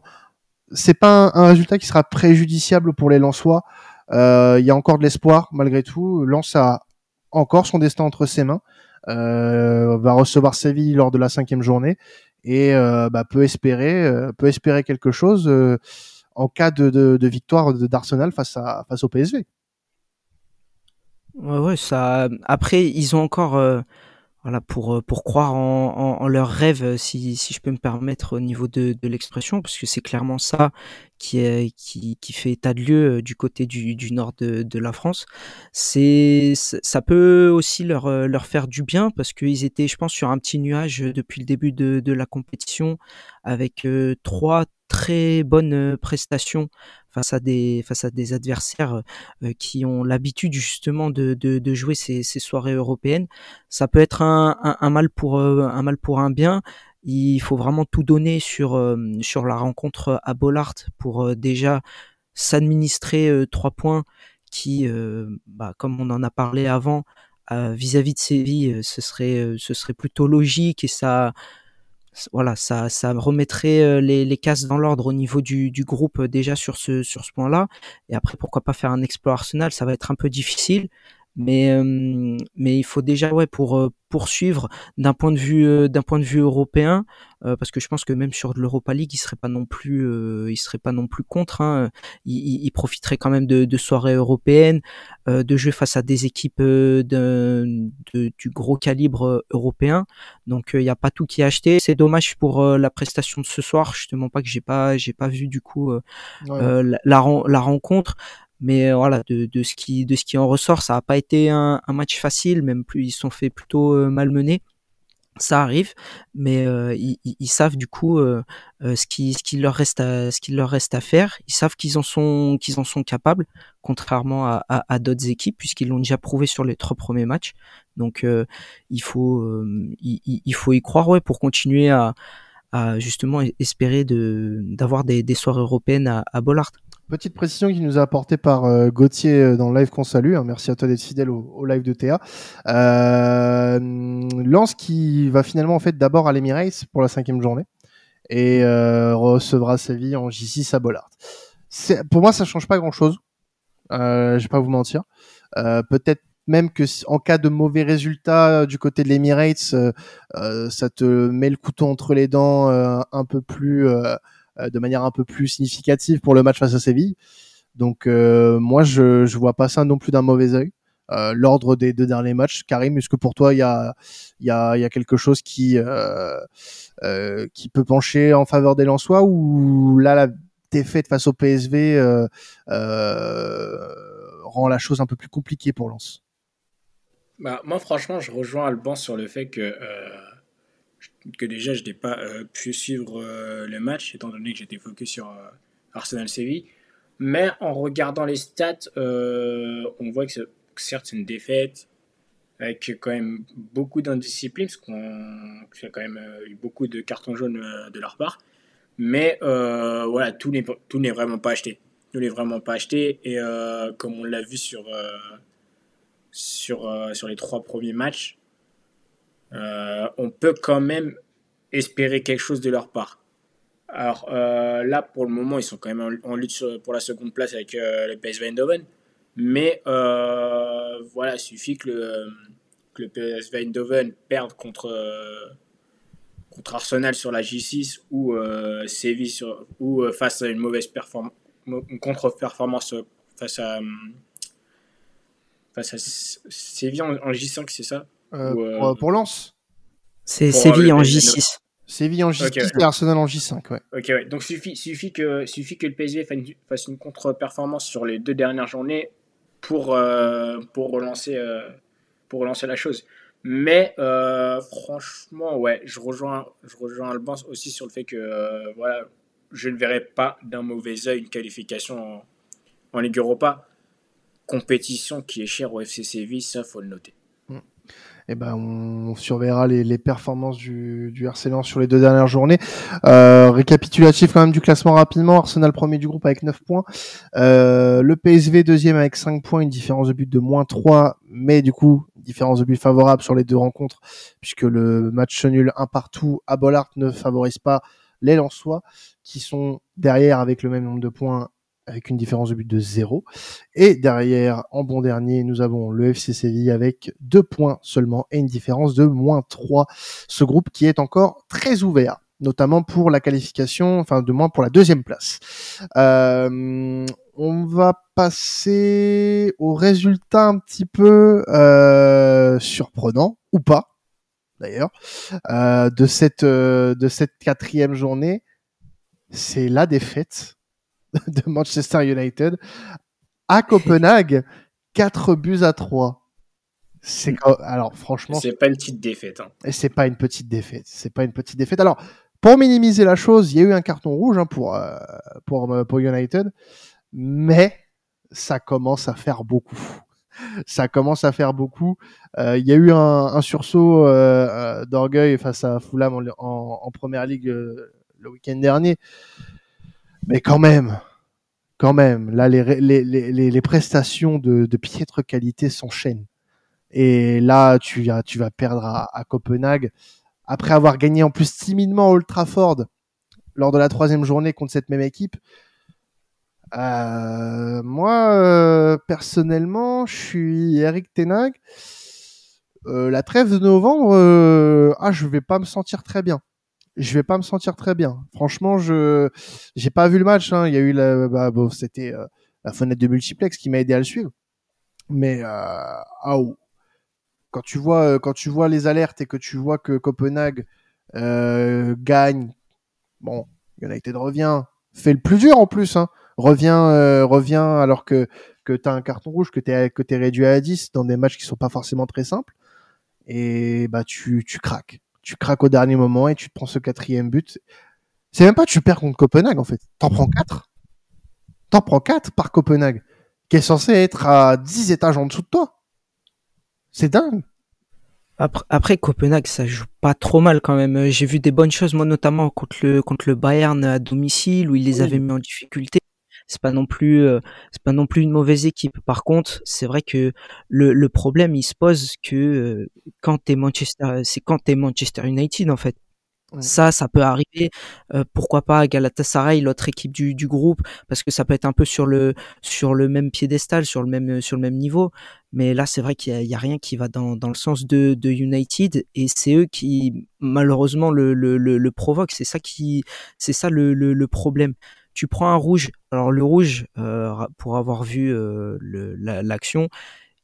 C'est pas un, résultat qui sera préjudiciable pour les Lensois. Il y a encore de l'espoir malgré tout. Lens a encore son destin entre ses mains. va recevoir Séville lors de la cinquième journée et bah, peut espérer peut espérer quelque chose en cas de, de, victoire d'Arsenal face, à, face au PSV. Ouais, ouais, ça. Après, ils ont encore, euh, voilà, pour euh, pour croire en, en, leurs rêves, si, si je peux me permettre au niveau de, de l'expression, parce que c'est clairement ça qui est qui, qui fait état de lieu euh, du côté du, du nord de, de la France. C'est ça peut aussi leur leur faire du bien parce qu'ils étaient, je pense, sur un petit nuage depuis le début de, de la compétition avec trois très bonnes euh, prestations face à des face à des adversaires euh, qui ont l'habitude justement de, de, jouer ces, ces, soirées européennes. Ça peut être un, un, un, mal pour euh, un mal pour un bien. Il faut vraiment tout donner sur sur la rencontre à Bollard pour déjà s'administrer trois points qui, bah, comme on en a parlé avant, vis-à-vis -vis de Séville, ce serait ce serait plutôt logique et ça voilà, ça, ça remettrait les, les cases dans l'ordre au niveau du, du groupe déjà sur ce, sur ce point-là. Et après, pourquoi pas faire un exploit Arsenal Ça va être un peu difficile, mais euh, mais il faut déjà ouais pour euh, poursuivre d'un point de vue euh, d'un point de vue européen parce que je pense que même sur l'Europa League il serait pas non plus il serait pas non plus contre hein. il, il, profiterait quand même de, de soirées européennes de jouer face à des équipes de, de du gros calibre européen. Donc il n'y a pas tout qui est acheté. C'est dommage pour la prestation de ce soir je te mens pas que j'ai pas j'ai pas vu du coup la, la, la rencontre mais euh, voilà, de, de, ce qui de ce qui en ressort, ça n'a pas été un, un, match facile, même plus ils sont fait plutôt euh, malmenés. Ça arrive, mais euh, ils, ils, savent du coup euh, ce qui ce qu'il leur reste à ce qu'il leur reste à faire. Ils savent qu'ils en sont qu'ils en sont capables, contrairement à, à, à d'autres équipes puisqu'ils l'ont déjà prouvé sur les trois premiers matchs. Donc il faut il, il, faut y croire ouais pour continuer à, à justement espérer de d'avoir des, des soirées européennes à, à Bollard. Petite précision qui nous a apportée par euh, Gauthier euh, dans le live qu'on salue. Hein. merci à toi d'être fidèle au, live de Théa. Euh, Lance qui va finalement en fait d'abord à l'Emirates pour la cinquième journée et euh, recevra sa vie en J6 à Bollard. Pour moi, ça change pas grand chose. Euh, je vais pas vous mentir. Peut-être même que en cas de mauvais résultats du côté de l'Emirates, ça te met le couteau entre les dents un peu plus de manière un peu plus significative pour le match face à Séville. Donc euh, moi, je je vois pas ça non plus d'un mauvais œil. Euh, l'ordre des deux derniers matchs. Karim, est-ce que pour toi il y a quelque chose qui euh, euh, qui peut pencher en faveur des Lensois ou là la défaite face au PSV rend la chose un peu plus compliquée pour Lens? Bah, moi franchement je rejoins Alban sur le fait que que déjà je n'ai pas euh, pu suivre euh, le match, étant donné que j'étais focus sur euh, Arsenal-Séville. Mais en regardant les stats, on voit que, certes c'est une défaite, avec quand même beaucoup d'indiscipline, parce qu'on a quand même eu beaucoup de cartons jaunes de leur part. Mais voilà, tout n'est tout n'est vraiment pas acheté. Tout n'est vraiment pas acheté. Et comme on l'a vu sur sur sur les trois premiers matchs, euh, on peut quand même espérer quelque chose de leur part. Alors euh, là, pour le moment, ils sont quand même en, lutte pour la seconde place avec euh, le PSV Eindhoven. Mais voilà, il suffit que le, PSV Eindhoven perde contre, contre Arsenal sur la J6 ou Séville sur, ou face à une mauvaise performance, contre-performance face à, face à Séville en J5, c'est ça? Euh, pour, euh, pour Lens C'est Séville en J6. Séville en J6 et Arsenal en J5, ouais. Ok, ouais. Donc suffit, suffit, que, suffit que le PSV fasse une contre-performance sur les deux dernières journées pour, euh, pour, relancer, pour relancer la chose. Mais franchement, ouais, je rejoins, je rejoins Alban aussi sur le fait que voilà, je ne verrai pas d'un mauvais oeil une qualification en, en Ligue Europa. Compétition qui est chère au FC Séville, ça faut le noter eh ben, on surveillera les, performances du, du sur les deux dernières journées. Euh, récapitulatif quand même du classement rapidement. Arsenal premier du groupe avec 9 points. Euh, le PSV deuxième avec 5 points, une différence de but de moins 3, mais du coup, différence de but favorable sur les deux rencontres, puisque le match nul un partout à Bollard ne favorise pas les Lensois, qui sont derrière avec le même nombre de points avec une différence de but de 0. Et derrière, en bon dernier, nous avons le FC Séville avec deux points seulement et une différence de moins 3. Ce groupe qui est encore très ouvert notamment pour la qualification, enfin de moins pour la deuxième place. Euh, on va passer au résultat un petit peu euh, surprenant ou pas d'ailleurs euh, de cette euh, de cette quatrième journée. C'est la défaite de Manchester United à Copenhague, 4 buts à 3. C'est alors franchement, c'est pas une petite défaite. Hein. Et c'est pas une petite défaite. C'est pas une petite défaite. Alors pour minimiser la chose, il y a eu un carton rouge hein, pour, euh, pour euh, pour United, mais ça commence à faire beaucoup. Ça commence à faire beaucoup. Euh, il y a eu un, sursaut d'orgueil face à Fulham en, en première ligue le week-end dernier. Mais quand même, quand même, là, les, prestations de, piètre qualité s'enchaînent. Et là, tu, vas perdre à, à, Copenhague après avoir gagné en plus timidement Old Trafford lors de la troisième journée contre cette même équipe. Euh, moi, euh, personnellement, je suis Eric Tenag. Euh, la trêve de novembre, ah, je vais pas me sentir très bien. Je vais pas me sentir très bien. Franchement, je j'ai pas vu le match. Hein. Il y a eu la, bah, c'était la fenêtre de multiplex qui m'a aidé à le suivre. Mais ah, quand tu vois quand tu vois les alertes et que tu vois que Copenhague gagne, bon, United revient, fait le plus dur en plus. Hein reviens, euh, reviens alors que que tu as un carton rouge, que tu es, que es réduit à 10 dans des matchs qui sont pas forcément très simples. Et bah tu, tu craques. Tu craques au dernier moment et tu te prends ce quatrième but. C'est même pas tu perds contre Copenhague en fait. T'en prends 4. T'en prends 4 par Copenhague, qui est censé être à 10 étages en dessous de toi. C'est dingue. Après, après, Copenhague, ça joue pas trop mal quand même. J'ai vu des bonnes choses, moi notamment contre le contre le Bayern à domicile où ils les avaient mis en difficulté c'est pas non plus euh, c'est pas non plus une mauvaise équipe. Par contre, c'est vrai que le, le problème il se pose que euh, quand t'es Manchester, c'est quand t'es Manchester United en fait. Ça, ça peut arriver. Euh, pourquoi pas Galatasaray, l'autre équipe du, du groupe, parce que ça peut être un peu sur le sur le même piédestal, sur le même sur le même niveau. Mais là, c'est vrai qu'il y, a rien qui va dans, dans le sens de, de United, et c'est eux qui malheureusement le le, le, le provoquent. C'est ça qui c'est ça le, le, le problème tu prends un rouge. Alors le rouge, euh, pour avoir vu euh, l'action,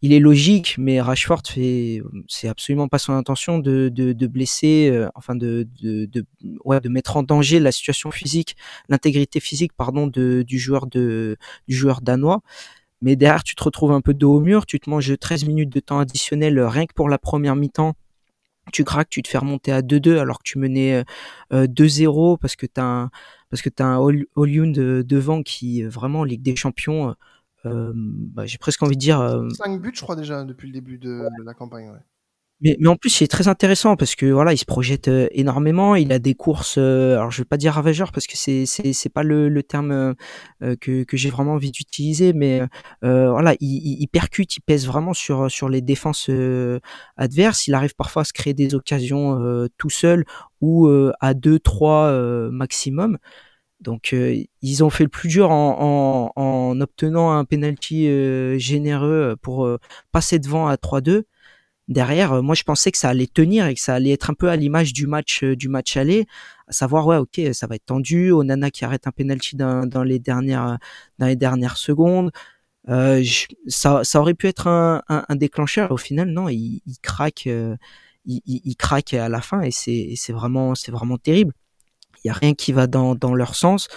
il est logique, mais Rashford fait, c'est absolument pas son intention de, de, blesser, euh, enfin de, de, ouais, de mettre en danger la situation physique, l'intégrité physique, pardon, de, du joueur de, du joueur danois. Mais derrière, tu te retrouves un peu dos au mur, tu te manges 13 minutes de temps additionnel rien que pour la première mi-temps tu craques, tu te fais remonter à 2-2 alors que tu menais 2-0 parce que tu un, parce que tu as un All, devant qui vraiment Ligue des Champions bah, j'ai presque envie de dire 5 buts je crois déjà depuis le début de, la campagne. Mais, mais en plus, il est très intéressant parce que voilà, il se projette euh, énormément. Il a des courses. Euh, alors, je vais pas dire ravageur parce que c'est c'est c'est pas le, le terme euh, que que j'ai vraiment envie d'utiliser, mais voilà, il, il, percute, il pèse vraiment sur sur les défenses adverses. Il arrive parfois à se créer des occasions tout seul ou à deux trois maximum. Donc ils ont fait le plus dur en, en, en obtenant un penalty généreux pour passer devant à 3-2 derrière, euh, moi je pensais que ça allait tenir et que ça allait être un peu à l'image du match euh, du match aller, à savoir ouais ok ça va être tendu, Onana qui arrête un penalty dans, dans les dernières dans les dernières secondes, euh, ça, ça aurait pu être un, un, déclencheur. Au final non, il, craque, il, il, craque à la fin et c'est c'est vraiment c'est vraiment terrible. Il y a rien qui va dans dans leur sens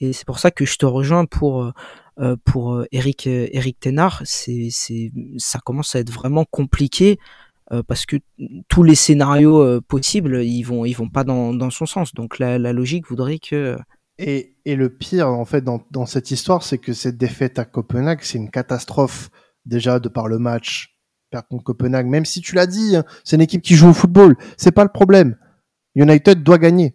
et c'est pour ça que je te rejoins pour euh, pour euh, Eric euh, Eric Ténard, c'est c'est ça commence à être vraiment compliqué parce que tous les scénarios possibles, ils vont ils vont pas dans, dans son sens. Donc la, logique voudrait que et, et le pire en fait dans, dans cette histoire, c'est que cette défaite à Copenhague, c'est une catastrophe déjà de par le match perdre contre Copenhague. Même si tu l'as dit, hein, c'est une équipe qui joue au football, c'est pas le problème. United doit gagner.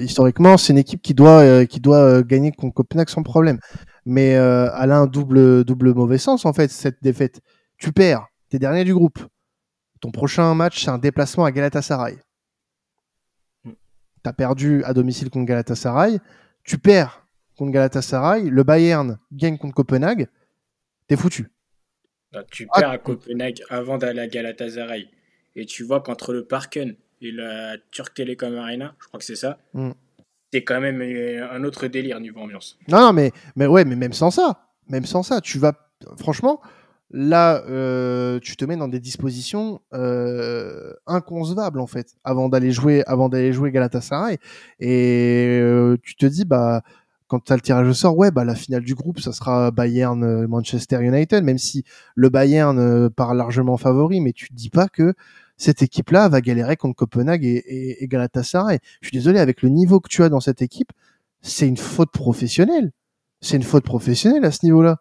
Historiquement, c'est une équipe qui doit qui doit gagner contre Copenhague sans problème mais euh, elle a un double, double mauvais sens en fait, cette défaite. Tu perds, t'es dernier du groupe. Ton prochain match, c'est un déplacement à Galatasaray. Mm. T'as perdu à domicile contre Galatasaray, tu perds contre Galatasaray, le Bayern gagne contre Copenhague, t'es foutu. tu ah, perds à Copenhague avant d'aller à Galatasaray. Et tu vois qu'entre le Parken et la Turk Telecom Arena, je crois que c'est ça, mm c'est quand même euh, un autre délire niveau ambiance. Non, non, mais, mais ouais, mais même sans ça, même sans ça, tu vas, franchement, là, euh, tu te mets dans des dispositions euh, inconcevables en fait, avant d'aller jouer, avant d'aller jouer Galatasaray, et tu te dis bah quand tu as le tirage au sort, ouais, bah la finale du groupe, ça sera Bayern Manchester United, même si le Bayern part largement favori, mais tu te dis pas que cette équipe-là va galérer contre Copenhague et, Galatasaray. Je suis désolé, avec le niveau que tu as dans cette équipe, c'est une faute professionnelle. C'est une faute professionnelle à ce niveau-là.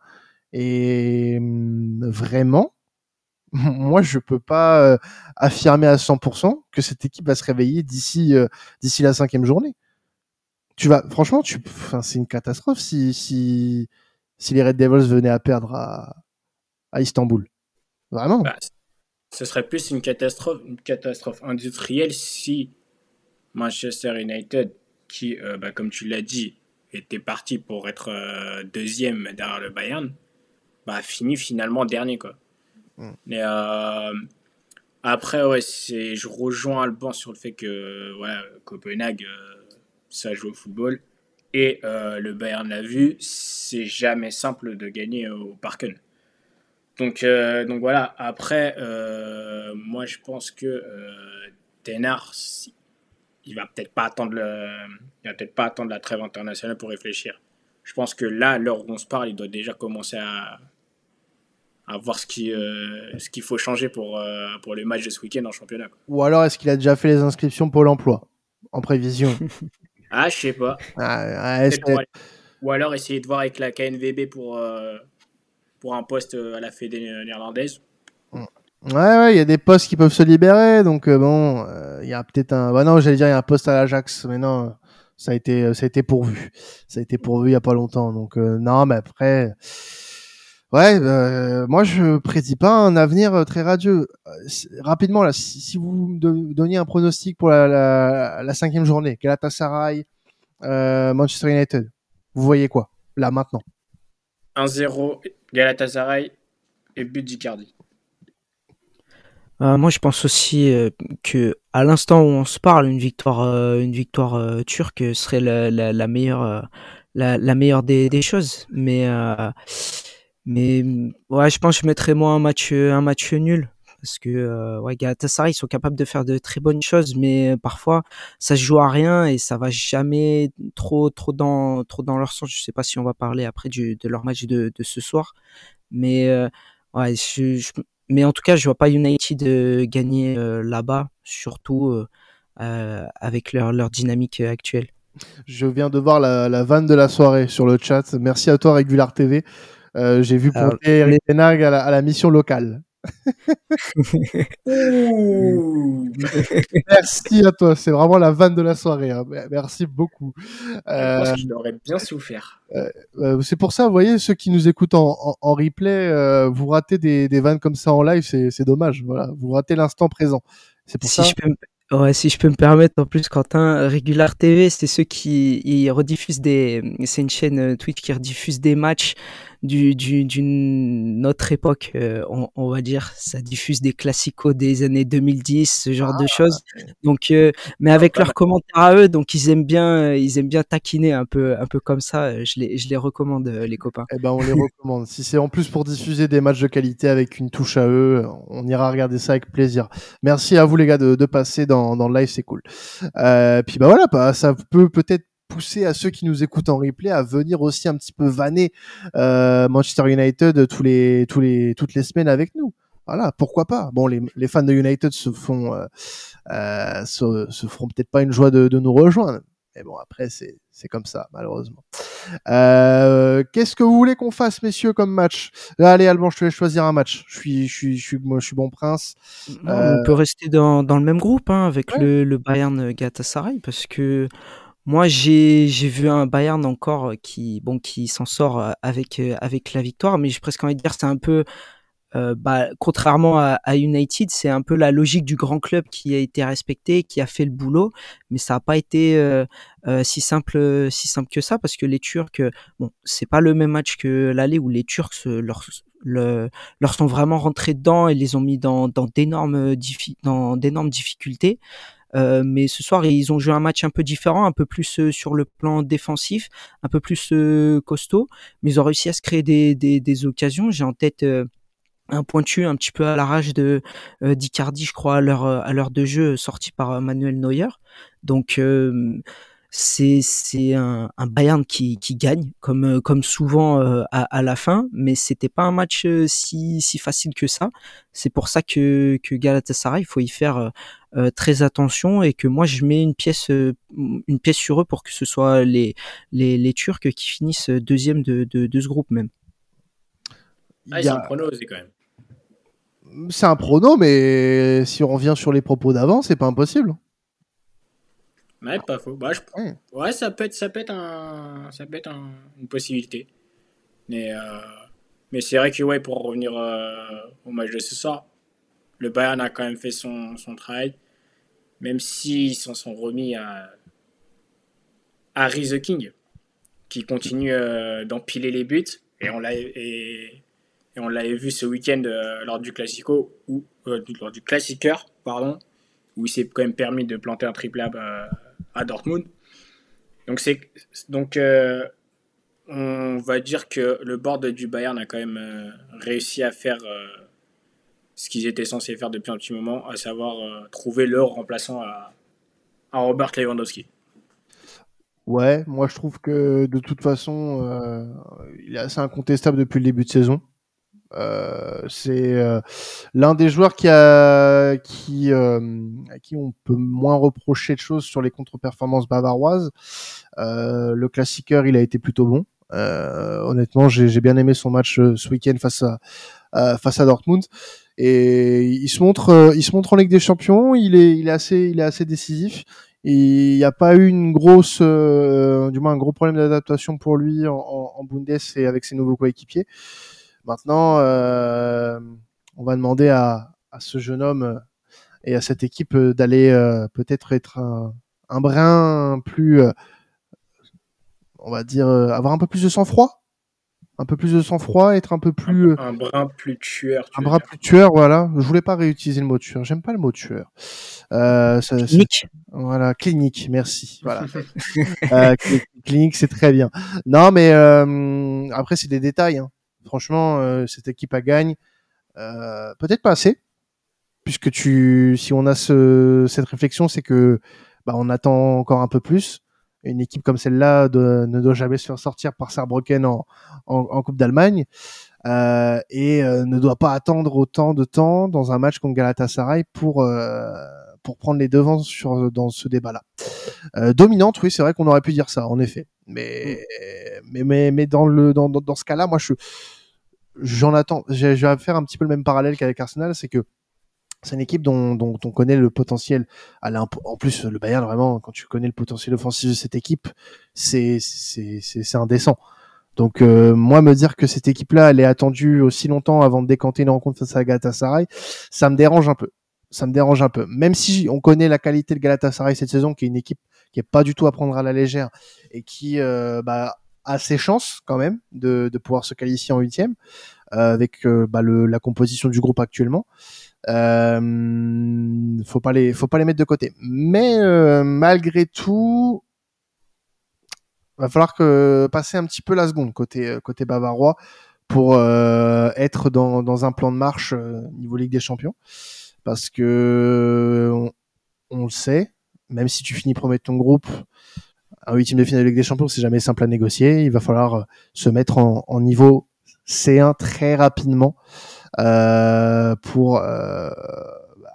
Et hum, vraiment, moi, je peux pas euh, affirmer à 100% que cette équipe va se réveiller d'ici euh, d'ici la cinquième journée. Tu vas, franchement, tu, enfin, c'est une catastrophe si, si si les Red Devils venaient à perdre à, à Istanbul. Vraiment. Bah, ce serait plus une catastrophe, une catastrophe industrielle si Manchester United, qui, euh, bah, comme tu l'as dit, était parti pour être euh, deuxième derrière le Bayern, bah, finit finalement dernier. Quoi. Mm. Mais euh, après, ouais, je rejoins Alban sur le fait que voilà, Copenhague, ça joue au football. Et le Bayern l'a vu, c'est jamais simple de gagner au Parken. Donc, donc voilà, après, moi je pense que Tenard, il va peut-être pas attendre le, il va peut-être pas attendre la trêve internationale pour réfléchir. Je pense que là, à l'heure où on se parle, il doit déjà commencer à, à voir ce euh, ce qu'il faut changer pour, euh, pour les matchs de ce week-end en championnat. Ou alors, est-ce qu'il a déjà fait les inscriptions pour l'emploi en prévision? Ah, je sais pas. Ah, Ou alors essayer de voir avec la KNVB pour, euh, pour un poste à la Fédé néerlandaise. Ouais, ouais, il y a des postes qui peuvent se libérer, donc euh, bon, euh, il y a peut-être un. Bah non, j'allais dire il y a un poste à l'Ajax, mais non, ça a été, ça a été pourvu. Ça a été pourvu il y a pas longtemps, donc euh, non, mais après, ouais, moi je prédis pas un avenir très radieux. rapidement là, si, vous me donniez un pronostic pour la, la, la cinquième journée, Galatasaray, Manchester United, vous voyez quoi là maintenant? 1-0 Galatasaray et but d'Icardi. Euh, moi, je pense aussi euh, que à l'instant où on se parle, une victoire, euh, victoire turque serait la, meilleure, des, choses. Mais, mais je pense que je mettrais moi un un match nul parce que ouais, Galatasaray ils sont capables de faire de très bonnes choses, mais parfois ça se joue à rien et ça va jamais trop, trop dans, trop dans leur sens. Je sais pas si on va parler après du, de leur match de, de ce soir, mais ouais, je, je mais en tout cas, je vois pas United euh, gagner euh, là-bas, surtout euh, avec leur, leur dynamique actuelle. Je viens de voir la, la, vanne de la soirée sur le chat. Merci à toi, Regular TV. J'ai vu Eric Tenag à la, à la mission locale. Merci à toi, c'est vraiment la vanne de la soirée. Hein. Merci beaucoup. Euh, je pense qu'il aurait bien souffert. Euh, euh, c'est pour ça, vous voyez, ceux qui nous écoutent en, en, replay, euh, vous ratez des, des, vannes comme ça en live, c'est dommage. Voilà, vous ratez l'instant présent. C'est pour si ça. Je peux Ouais, si je peux me permettre, en plus, Quentin, Regular TV, c'est ceux qui ils rediffusent des, c'est une chaîne Twitch qui rediffuse des matchs du, d'une autre époque, euh, on, on, va dire. Ça diffuse des classicos des années 2010, ce genre de ah, choses. Donc, euh, mais avec leurs commentaires à eux, donc ils aiment bien, ils aiment bien taquiner un peu, un peu comme ça. Je les, je les recommande, euh, les copains. Eh ben, on les recommande. si c'est en plus pour diffuser des matchs de qualité avec une touche à eux, on ira regarder ça avec plaisir. Merci à vous les gars de, de passer dans, dans le live, c'est cool. Euh, puis bah voilà, bah, ça peut peut-être pousser à ceux qui nous écoutent en replay à venir aussi un petit peu vanner euh, Manchester United tous les, tous les, toutes les semaines avec nous. Voilà, pourquoi pas. Bon, les, les fans de United se font, euh, euh, se, se feront peut-être pas une joie de, de nous rejoindre. Mais bon, après, c'est, c'est comme ça, malheureusement. Euh, qu'est-ce que vous voulez qu'on fasse, messieurs, comme match? Là, Allez, Alban, je te laisse choisir un match. Je suis, je suis, je suis, moi, je suis bon prince. On peut rester dans, dans le même groupe, hein, avec le, le Bayern Galatasaray, parce que moi, j'ai vu un Bayern encore qui bon qui s'en sort avec avec la victoire, mais j'ai presque envie de dire c'est un peu euh, bah, contrairement à, United, c'est un peu la logique du grand club qui a été respecté, qui a fait le boulot, mais ça n'a pas été euh, euh, si simple si simple que ça parce que les Turcs, bon, c'est pas le même match que l'aller où les Turcs leur le, leur sont vraiment rentrés dedans et les ont mis dans dans d'énormes dans d'énormes difficultés. Euh, mais ce soir, ils ont joué un match un peu différent, un peu plus euh, sur le plan défensif, un peu plus euh, costaud, mais ils ont réussi à se créer des, des, des occasions. J'ai en tête un pointu un petit peu à l'arrache de d'Icardi, je crois, à l'heure à l'heure de jeu sorti par Manuel Neuer. Donc c'est c'est un, un, Bayern qui, qui gagne comme euh, comme souvent euh, à, à, la fin mais c'était pas un match euh, si si facile que ça. C'est pour ça que que Galatasaray il faut y faire très attention et que moi je mets une pièce une pièce sur eux pour que ce soit les les, les Turcs qui finissent deuxième de, de, de ce groupe même. Ah, c'est un prono aussi quand même. C'est un prono mais si on revient sur les propos d'avant c'est pas impossible Ouais, pas faux. Bah, je... Ouais, ça peut être, ça peut être, un... ça peut être un... une possibilité. Mais, euh... mais c'est vrai que ouais, pour revenir euh, au match de ce soir, le Bayern a quand même fait son, son travail, même s'ils s'en sont remis à Harry the King, qui continue euh, d'empiler les buts. Et on l'a et, on l'avait vu ce week-end lors du Classico ou lors du Classiqueur, pardon, où il s'est quand même permis de planter un triple à, Dortmund. Donc c'est donc on va dire que le board du Bayern a quand même réussi à faire ce qu'ils étaient censés faire depuis un petit moment, à savoir trouver leur remplaçant à, à Robert Lewandowski. Ouais, moi je trouve que de toute façon, euh, il est assez incontestable depuis le début de saison. Euh, c'est euh, l'un des joueurs qui a qui à qui on peut moins reprocher de choses sur les contre-performances bavaroises. le classiqueur, il a été plutôt bon. honnêtement, j'ai bien aimé son match ce week-end face à face à Dortmund et il se montre il se montre en Ligue des Champions. Il est il est assez il est assez décisif il n'y a pas eu une grosse, euh, du moins un gros problème d'adaptation pour lui en, en, Bundes et avec ses nouveaux coéquipiers. Maintenant, euh, on va demander à, à, ce jeune homme et à cette équipe d'aller euh, peut-être être un, un, brin plus, euh, on va dire, avoir un peu plus de sang-froid? Un peu plus de sang-froid, être un peu plus. Un, brin plus tueur. Un brin plus tueur, voilà. Je voulais pas réutiliser le mot tueur. J'aime pas le mot tueur. Euh, clinique. voilà, clinique. Merci. Voilà. euh, clinique, c'est très bien. Non, mais euh, après, c'est des détails. Hein. Franchement, euh, cette équipe a gagne. Euh, peut-être pas assez, puisque tu, si on a ce, cette réflexion, c'est que bah, on attend encore un peu plus une équipe comme celle-là ne doit jamais se faire sortir par Saarbrücken en, en, Coupe d'Allemagne euh, et ne doit pas attendre autant de temps dans un match contre Galatasaray pour pour prendre les devants sur dans ce débat-là. Euh, dominante, oui, c'est vrai qu'on aurait pu dire ça, en effet. Mais mais mais, mais dans le dans, dans, dans ce cas-là, moi je j'en attends. Je vais faire un petit peu le même parallèle qu'avec Arsenal, c'est que c'est une équipe dont, dont, on connaît le potentiel. En plus, le Bayern, vraiment, quand tu connais le potentiel offensif de cette équipe, c'est c'est indécent. Donc euh, moi, me dire que cette équipe-là, elle est attendue aussi longtemps avant de décanter une rencontre face à Galatasaray, ça me dérange un peu. Ça me dérange un peu. Même si on connaît la qualité de Galatasaray cette saison, qui est une équipe qui est pas du tout à prendre à la légère et qui euh, bah, a ses chances quand même de, pouvoir se qualifier en huitième euh, avec euh, bah, la composition du groupe actuellement. Faut pas les, faut pas les mettre de côté. Mais malgré tout, va falloir que passer un petit peu la seconde côté bavarois pour être dans, un plan de marche niveau Ligue des Champions, parce que on, le sait, même si tu finis premier de ton groupe, un huitième de finale de Ligue des Champions, c'est jamais simple à négocier. Il va falloir se mettre en, niveau C1 très rapidement euh, pour euh,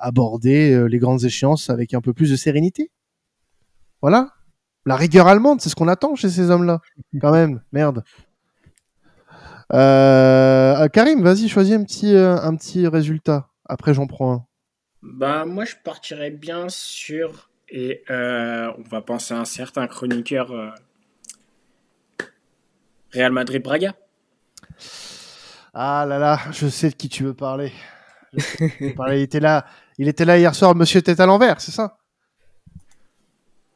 aborder euh, les grandes échéances avec un peu plus de sérénité. Voilà. La rigueur allemande, c'est ce qu'on attend chez ces hommes-là. Quand même, merde. Karim, vas-y, choisis un petit, un petit résultat. Après, j'en prends un. Bah, moi, je partirais bien sur. Et on va penser à un certain chroniqueur. Real Madrid-Braga. Ah là là, je sais de qui tu veux parler. il était là, il était là hier soir, Monsieur Tête à l'envers, c'est ça?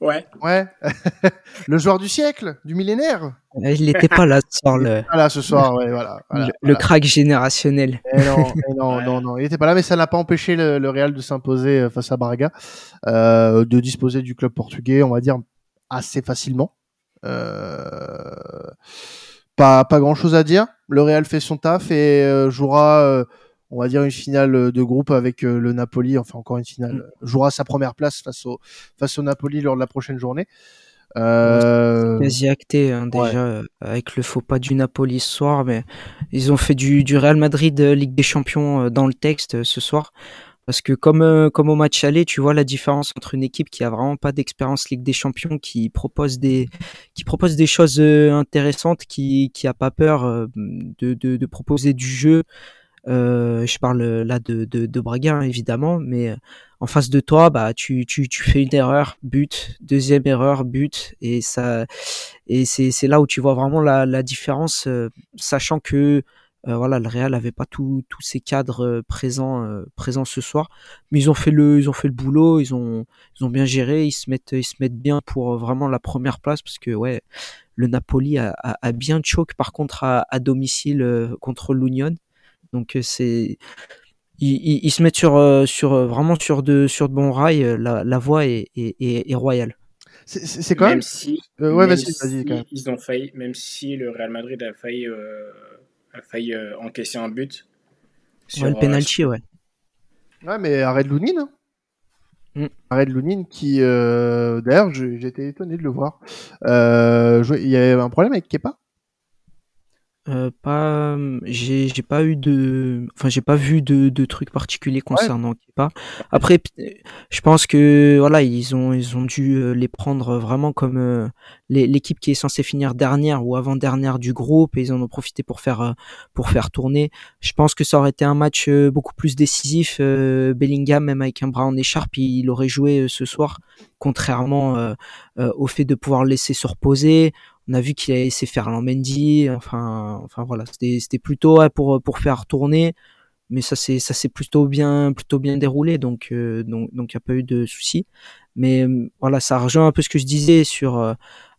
Ouais. Ouais. le joueur du siècle, du millénaire. Il n'était pas là ce soir. Le... Voilà, ce soir, ouais, voilà. le, crack générationnel. Eh non, eh non, non, non, il n'était pas là, mais ça n'a pas empêché le, Real de s'imposer euh, face à Braga, euh, de disposer du club portugais, on va dire, assez facilement. Euh pas, pas grand chose à dire. Le Real fait son taf et euh, jouera, euh, on va dire, une finale de groupe avec euh, le Napoli. Enfin, encore une finale. Mm. Jouera sa première place face au, face au Napoli lors de la prochaine journée. Euh... Quasi acté hein, déjà avec le faux pas du Napoli ce soir, mais ils ont fait du, du Real Madrid Ligue des Champions dans le texte ce soir. Parce que comme, euh, comme au match aller, tu vois la différence entre une équipe qui a vraiment pas d'expérience Ligue des Champions, qui propose des, qui propose des choses euh, intéressantes, qui, qui a pas peur euh, de, de, de proposer du jeu. Euh, je parle là de, de, de Braga évidemment, mais en face de toi, bah tu, tu, tu fais une erreur, but, deuxième erreur, but, et ça, et c'est, c'est là où tu vois vraiment la, la différence, sachant que voilà, le Real avait pas tous ces cadres présents présents ce soir, mais ils ont fait le ils ont fait le boulot, ils ont ils ont bien géré, ils se mettent ils se mettent bien pour vraiment la première place parce que ouais, le Napoli a, a, bien choc par contre à, à domicile contre l'Union. Donc c'est ils, ils, se mettent sur sur vraiment sur de sur de bons rails, la, la voie est, est, est, est royale. C'est quand même. Même si, euh, ouais, même si ils ont failli, même si le Real Madrid a failli, euh, a failli euh, encaisser un but. Sur, ouais, le penalty, ouais. Ouais, mais arrête Lounine. Hein. Mm. Arrête Lounine qui, d'ailleurs, j'étais étonné de le voir. Il y avait un problème avec Kepa euh, pas, j'ai j'ai pas eu de, enfin j'ai pas vu de, de trucs particuliers concernant Kepa. Après, je pense que voilà, ils ont ils ont dû euh, les prendre vraiment comme euh, l'équipe qui est censée finir dernière ou avant dernière du groupe et ils en ont profité pour faire pour faire tourner. Je pense que ça aurait été un match beaucoup plus décisif. Bellingham même avec un bras en écharpe, il aurait joué ce soir, contrairement au fait de pouvoir le laisser se reposer on a vu qu'il a laissé faire Mendy. Enfin, enfin voilà, c'était plutôt pour pour faire tourner, mais ça ça s'est plutôt bien plutôt bien déroulé, donc euh, donc donc il n'y a pas eu de soucis. Mais euh, voilà, ça rejoint un peu ce que je disais sur euh,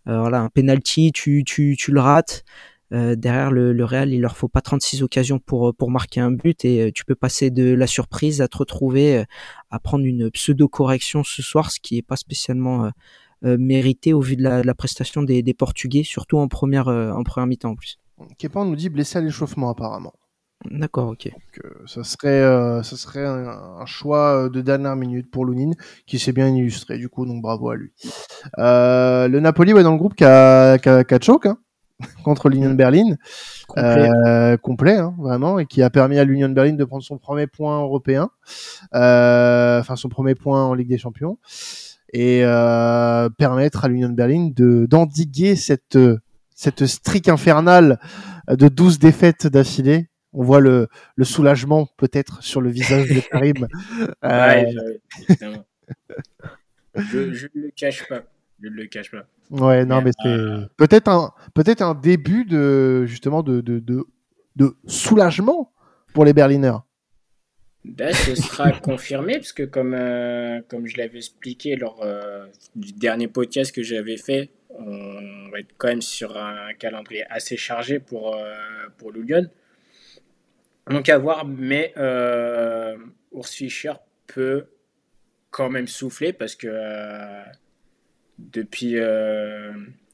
voilà un penalty, tu tu tu le rates. derrière le, le Real, il leur faut pas 36 occasions pour pour marquer un but et tu peux passer de la surprise à te retrouver à prendre une pseudo correction ce soir, ce qui est pas spécialement euh, mérité au vu de la, prestation des, Portugais, surtout en première, euh, en première mi-temps en plus. Kepa nous dit blessé à l'échauffement apparemment. D'accord, ok. Donc, ça serait, ça serait un, choix de dernière minute pour Lounine, qui s'est bien illustré, du coup, donc bravo à lui. le Napoli, ouais, dans le groupe, qui a, qui hein, contre l'Union Berlin. Complet, complet hein, vraiment, et qui a permis à l'Union Berlin de prendre son premier point européen, enfin son premier point en Ligue des Champions et euh, permettre à l'Union de Berlin de d'endiguer cette cette streak infernale de 12 défaites d'affilée. On voit le, le soulagement peut-être sur le visage de Karim. ouais, euh, je, je ne le cache pas. Je ne le cache pas. Ouais, non, mais, c'est euh, peut-être un peut-être un début de justement de, de, de, de soulagement pour les Berliners. Ben, ce sera confirmé, parce que comme, euh, comme je l'avais expliqué lors euh, du dernier podcast que j'avais fait, on va être quand même sur un calendrier assez chargé pour, euh, pour. Donc à voir, mais Urs Fischer peut quand même souffler parce que depuis,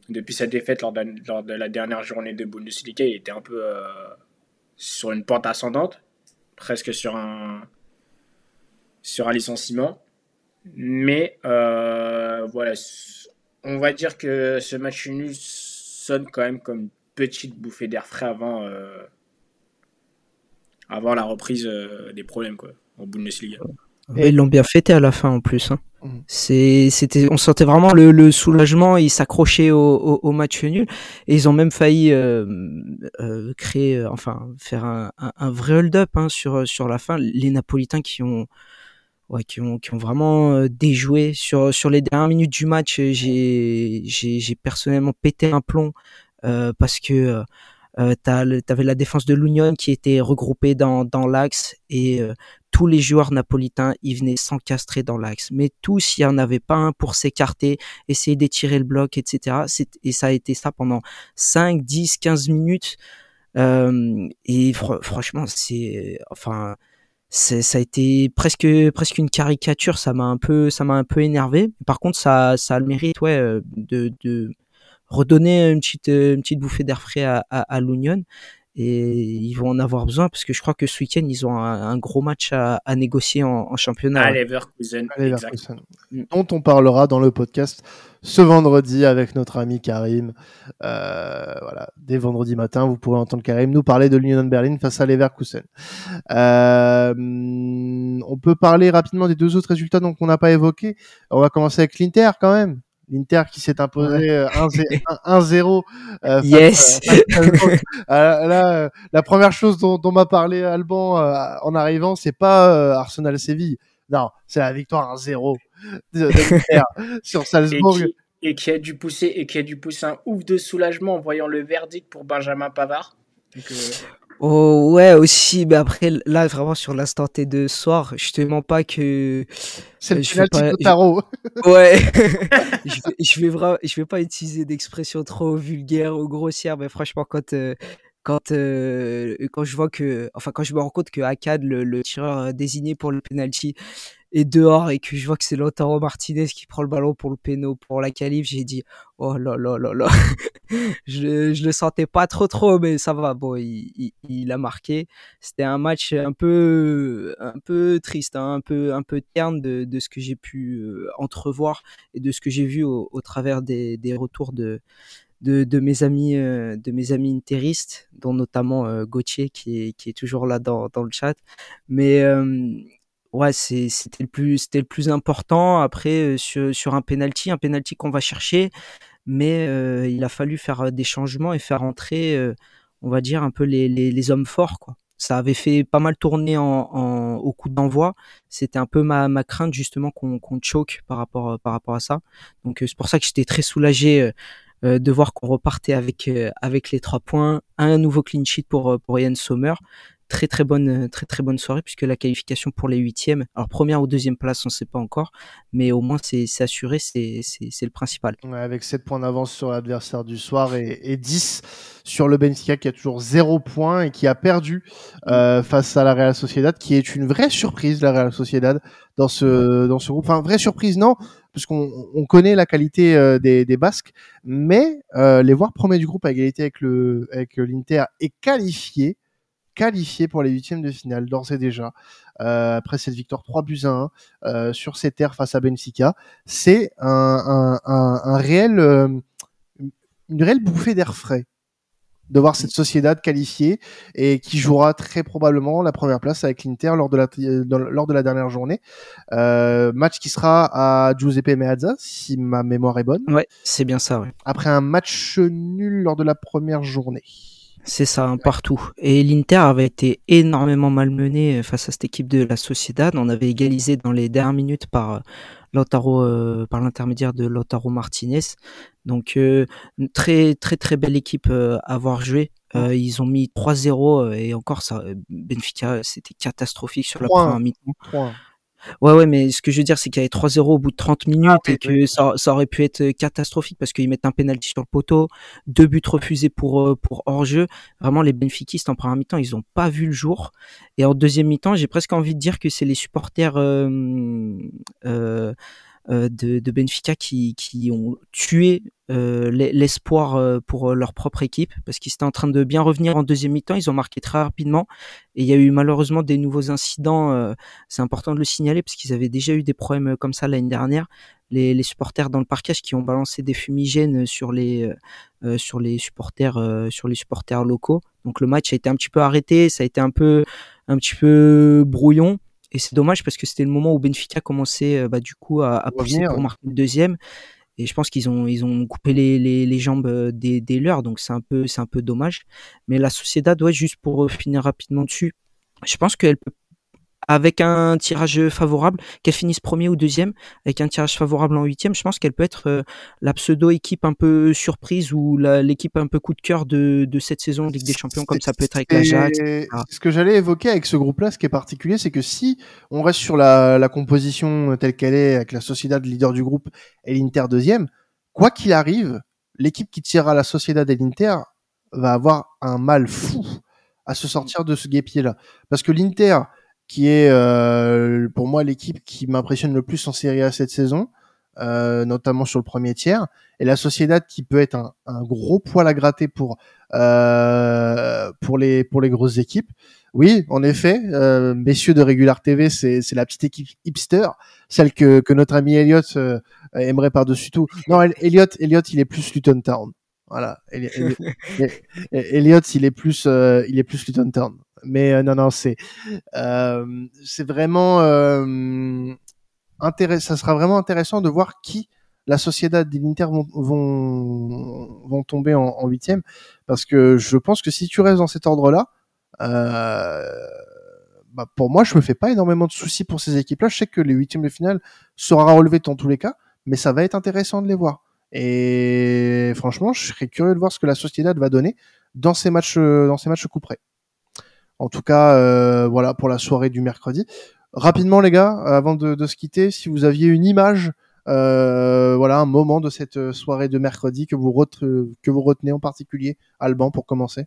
depuis sa défaite lors de, lors de, la dernière journée de Bundesliga, il était un peu sur une pente ascendante presque sur un, sur un licenciement. Mais euh, voilà, on va dire que ce match nul sonne quand même comme une petite bouffée d'air frais avant, euh, avant la reprise euh, des problèmes quoi, en Bundesliga. Et ils l'ont bien fêté à la fin en plus. Hein. Mhm. c'était, on sentait vraiment le, soulagement. Ils s'accrochaient au, match nul et ils ont même failli euh, euh, créer, euh, enfin faire un, vrai hold-up hein, sur sur la fin. Les Napolitains qui ont, qui ont qui ont vraiment déjoué sur sur les dernières minutes du match. J'ai j'ai personnellement pété un plomb parce que euh, t'avais la défense de l'Union qui était regroupée dans, dans l'axe et tous les joueurs napolitains ils venaient s'encastrer dans l'axe. Mais tous, il n'y en avait pas un pour s'écarter, essayer d'étirer le bloc, etc. Et ça a été ça pendant 5, 10, 15 minutes. Euh, et franchement, c'est enfin ça a été presque presque une caricature ça m'a un peu ça m'a un peu énervé par contre ça ça a le mérite ouais de, de redonner une petite, une petite bouffée d'air frais à, l'Union. Et ils vont en avoir besoin parce que je crois que ce week-end, ils ont un, gros match à, à négocier en, en, championnat. À Leverkusen, mm. dont on parlera dans le podcast ce vendredi avec notre ami Karim. Euh, voilà, dès vendredi matin, vous pourrez entendre Karim nous parler de l'Union Berlin face à Leverkusen. Euh, on peut parler rapidement des deux autres résultats donc on n'a pas évoqué. On va commencer avec l'Inter quand même. L'Inter qui s'est imposé 1-0. Euh, euh, yes. Euh, là, la première chose dont, dont m'a parlé Alban en arrivant, c'est pas Arsenal Séville. Non, c'est la victoire 1-0 de, sur Salzbourg. Et qui, a dû pousser et qui a dû pousser un ouf de soulagement en voyant le verdict pour Benjamin Pavard. Oh ouais aussi, mais après là vraiment sur l'instant T de soir, je te mens pas que c'est le final de tarot. Ouais, je, vais, je vais je vais pas utiliser d'expressions trop vulgaires ou grossières, mais franchement quand euh, quand euh, quand je vois que, enfin quand je me rends compte que Akkad, le, le tireur désigné pour le penalty, et dehors et que je vois que c'est Lautaro Martinez qui prend le ballon pour le péno pour la qualif, j'ai dit oh là là là là. je, je le sentais pas trop trop mais ça va bon il, il, a marqué. C'était un match un peu un peu triste, hein, un peu un peu terne de, de ce que j'ai pu entrevoir et de ce que j'ai vu au, au travers des, des retours de de, mes amis euh, de mes amis interistes dont notamment euh, Gauthier qui est, qui est toujours là dans, dans le chat mais euh, ouais, c'était le plus, c'était le plus important. Après, sur, sur un penalty, un penalty qu'on va chercher, mais il a fallu faire des changements et faire entrer, on va dire un peu les, les, les, hommes forts, quoi. Ça avait fait pas mal tourner en, au coup d'envoi. C'était un peu ma, ma crainte justement qu'on qu'on choque par rapport par rapport à ça. Donc c'est pour ça que j'étais très soulagé de voir qu'on repartait avec avec les trois points, un nouveau clean sheet pour pour Ian Sommer. Très très bonne très très bonne soirée puisque la qualification pour les huitièmes alors première ou deuxième place on ne sait pas encore mais au moins c'est assuré c'est le principal. Avec 7 points d'avance sur l'adversaire du soir et, et, 10 sur le Benfica qui a toujours 0 points et qui a perdu euh, face à la Real Sociedad qui est une vraie surprise la Real Sociedad dans ce dans ce groupe. Enfin vraie surprise non puisqu'on on connaît la qualité euh, des, Basques, mais euh, les voir premiers du groupe à égalité avec l'Inter et qualifié, qualifié pour les huitièmes de finale d'ores et déjà. Euh, après cette victoire 3 buts à 1 euh, sur ses terres face à Benfica, c'est une réelle bouffée d'air frais de voir cette Sociedad qualifiée et qui jouera très probablement la première place avec l'Inter lors de la lors de la dernière journée. Euh, match qui sera à Giuseppe Meazza si ma mémoire est bonne. Ouais, c'est bien ça. Ouais. Après un match nul lors de la première journée. C'est ça, hein, partout. Et l'Inter avait été énormément malmené face à cette équipe de la Sociedad. On avait égalisé dans les dernières minutes par euh, Lautaro, euh, par l'intermédiaire de Lautaro Martinez. Donc euh, une très très très belle équipe à avoir joué. ils ont mis 3-0 et encore ça, Benfica, c'était catastrophique sur la première mi-temps. Ouais, ouais, mais ce que je veux dire, c'est qu'il y avait 3-0 au bout de 30 ah, minutes et que ça, ça, aurait pu être catastrophique parce qu'ils mettent un penalty sur le poteau, deux buts refusés pour euh, pour hors-jeu. Vraiment, les Benfiquistes en première mi-temps, ils ont pas vu le jour. Et en deuxième mi-temps, j'ai presque envie de dire que c'est les supporters euh, euh, euh, de, de, Benfica qui, qui ont tué euh, l'espoir euh, pour leur propre équipe parce qu'ils étaient en train de bien revenir en deuxième mi-temps. Ils ont marqué très rapidement et il y a eu malheureusement des nouveaux incidents. C'est important de le signaler parce qu'ils avaient déjà eu des problèmes comme ça l'année dernière. Les, les, supporters dans le parquage qui ont balancé des fumigènes sur les euh, sur les supporters euh, sur les supporters locaux. Donc le match a été un petit peu arrêté, ça a été un peu un petit peu brouillon. Et c'est dommage parce que c'était le moment où Benfica commençait euh, bah, du coup à, à pousser pour marquer le deuxième. Et je pense qu'ils ont ils ont coupé les, les, les jambes euh, des, des leurs, donc c'est un peu c'est un peu dommage. Mais la Sociedad, ouais, juste pour finir rapidement dessus, je pense qu'elle peut avec un tirage favorable, qu'elle finisse premier ou deuxième, avec un tirage favorable en huitième, je pense qu'elle peut être euh, la pseudo équipe un peu surprise ou l'équipe un peu coup de cœur de, cette saison Ligue des Champions, comme ça peut être avec l'Ajax. Ce que j'allais évoquer avec ce groupe-là, ce qui est particulier, c'est que si on reste sur la, la composition telle qu'elle est, avec la Sociedad leader du groupe et l'Inter deuxième, quoi qu'il arrive, l'équipe qui tirera la Sociedad et l'Inter va avoir un mal fou à se sortir de ce guépier-là. Parce que l'Inter, qui est euh, pour moi l'équipe qui m'impressionne le plus en Serie A cette saison, euh, notamment sur le premier tiers, et la Sociedad qui peut être un, un gros poil à gratter pour euh, pour les pour les grosses équipes. Oui, en effet, euh, messieurs de Regular TV, c'est c'est la petite équipe hipster, celle que que notre ami Elliot euh, aimerait par dessus tout. Non, Elliot, Elliot, il est plus Luton Town. Voilà, Elliot, Elliot il est plus euh, il est plus Luton Town mais euh, non, non, c'est euh, c'est vraiment euh, intéressant. Ça sera vraiment intéressant de voir qui la Sociedad et l'Inter vont, vont, tomber en huitième, parce que je pense que si tu restes dans cet ordre-là, bah pour moi, je me fais pas énormément de soucis pour ces équipes-là. Je sais que les huitièmes de finale sera relevé dans tous les cas, mais ça va être intéressant de les voir. Et franchement, je serais curieux de voir ce que la Sociedad va donner dans ces matchs, dans ces matchs. En tout cas, voilà pour la soirée du mercredi. Rapidement, les gars, avant de, de se quitter, si vous aviez une image euh, voilà un moment de cette soirée de mercredi que vous, que vous retenez en particulier, Alban, pour commencer?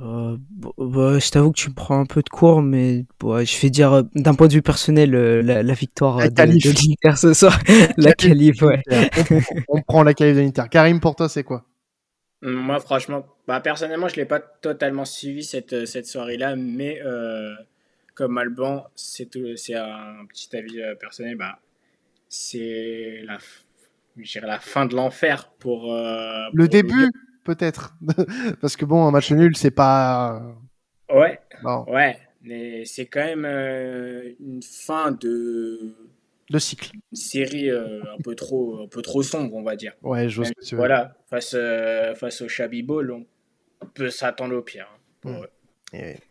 Euh, bah, je t'avoue que tu me prends un peu de cours, mais je vais dire euh, d'un point de vue personnel euh, la, victoire de, l'Inter ce soir. la qualif, ouais. On, prend la qualif de l'Inter. Karim, pour toi, c'est quoi? Moi, franchement, bah, personnellement, je l'ai pas totalement suivi cette, cette soirée-là, mais comme Alban, c'est un petit avis personnel. Bah, c'est la, la fin de l'enfer pour, le début peut-être. Parce que bon, un match nul, c'est pas. Ouais. Ouais. Mais c'est quand même euh, une fin de. De cycle. Une série euh, un, peu trop, un peu trop sombre, on va dire. Ouais, je vois ce que tu veux Voilà, face, euh, face au Shabby Ball, on peut s'attendre au pire. Hein, pour mm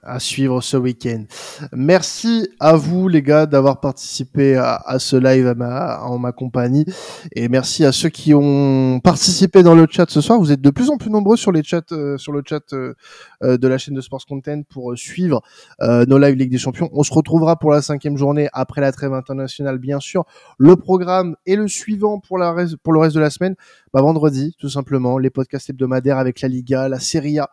à suivre ce week-end. Merci à vous les gars d'avoir participé à, ce live en ma compagnie et merci à ceux qui ont participé dans le chat ce soir. Vous êtes de plus en plus nombreux sur les chats, euh, sur le chat euh, euh, de la chaîne de Sports Content pour suivre nos live Ligue des Champions. On se retrouvera pour la cinquième journée après la trêve internationale bien sûr. Le programme est le suivant pour la pour le reste de la semaine. Bah, vendredi tout simplement les podcasts hebdomadaires avec la Liga, la Serie A,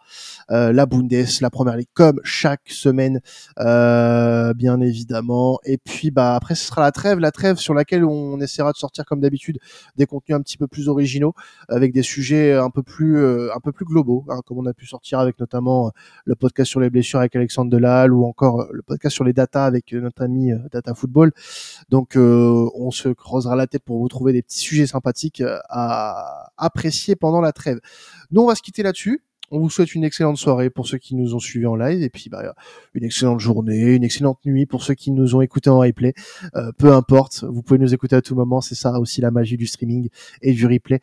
la Bundes, la Première Ligue comme chaque semaine, euh, bien évidemment. Et puis bah après ce sera la trêve, la trêve sur laquelle on essaiera de sortir comme d'habitude des contenus un petit peu plus originaux, avec des sujets un peu plus euh, un peu plus globaux, hein, comme on a pu sortir avec notamment euh, le podcast sur les blessures avec Alexandre Delal ou encore le podcast sur les data avec notre ami Data Football. Donc on se creusera la tête pour vous trouver des petits sujets sympathiques à apprécier pendant la trêve. Nous on va se quitter là-dessus. On vous souhaite une excellente soirée pour ceux qui nous ont suivis en live et puis bah, une excellente journée, une excellente nuit pour ceux qui nous ont écoutés en replay. Euh, peu importe, vous pouvez nous écouter à tout moment. C'est ça aussi la magie du streaming et du replay.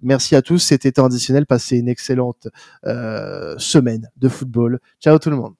Merci à tous. C'était additionnel. Passez une excellente euh, semaine de football. Ciao tout le monde.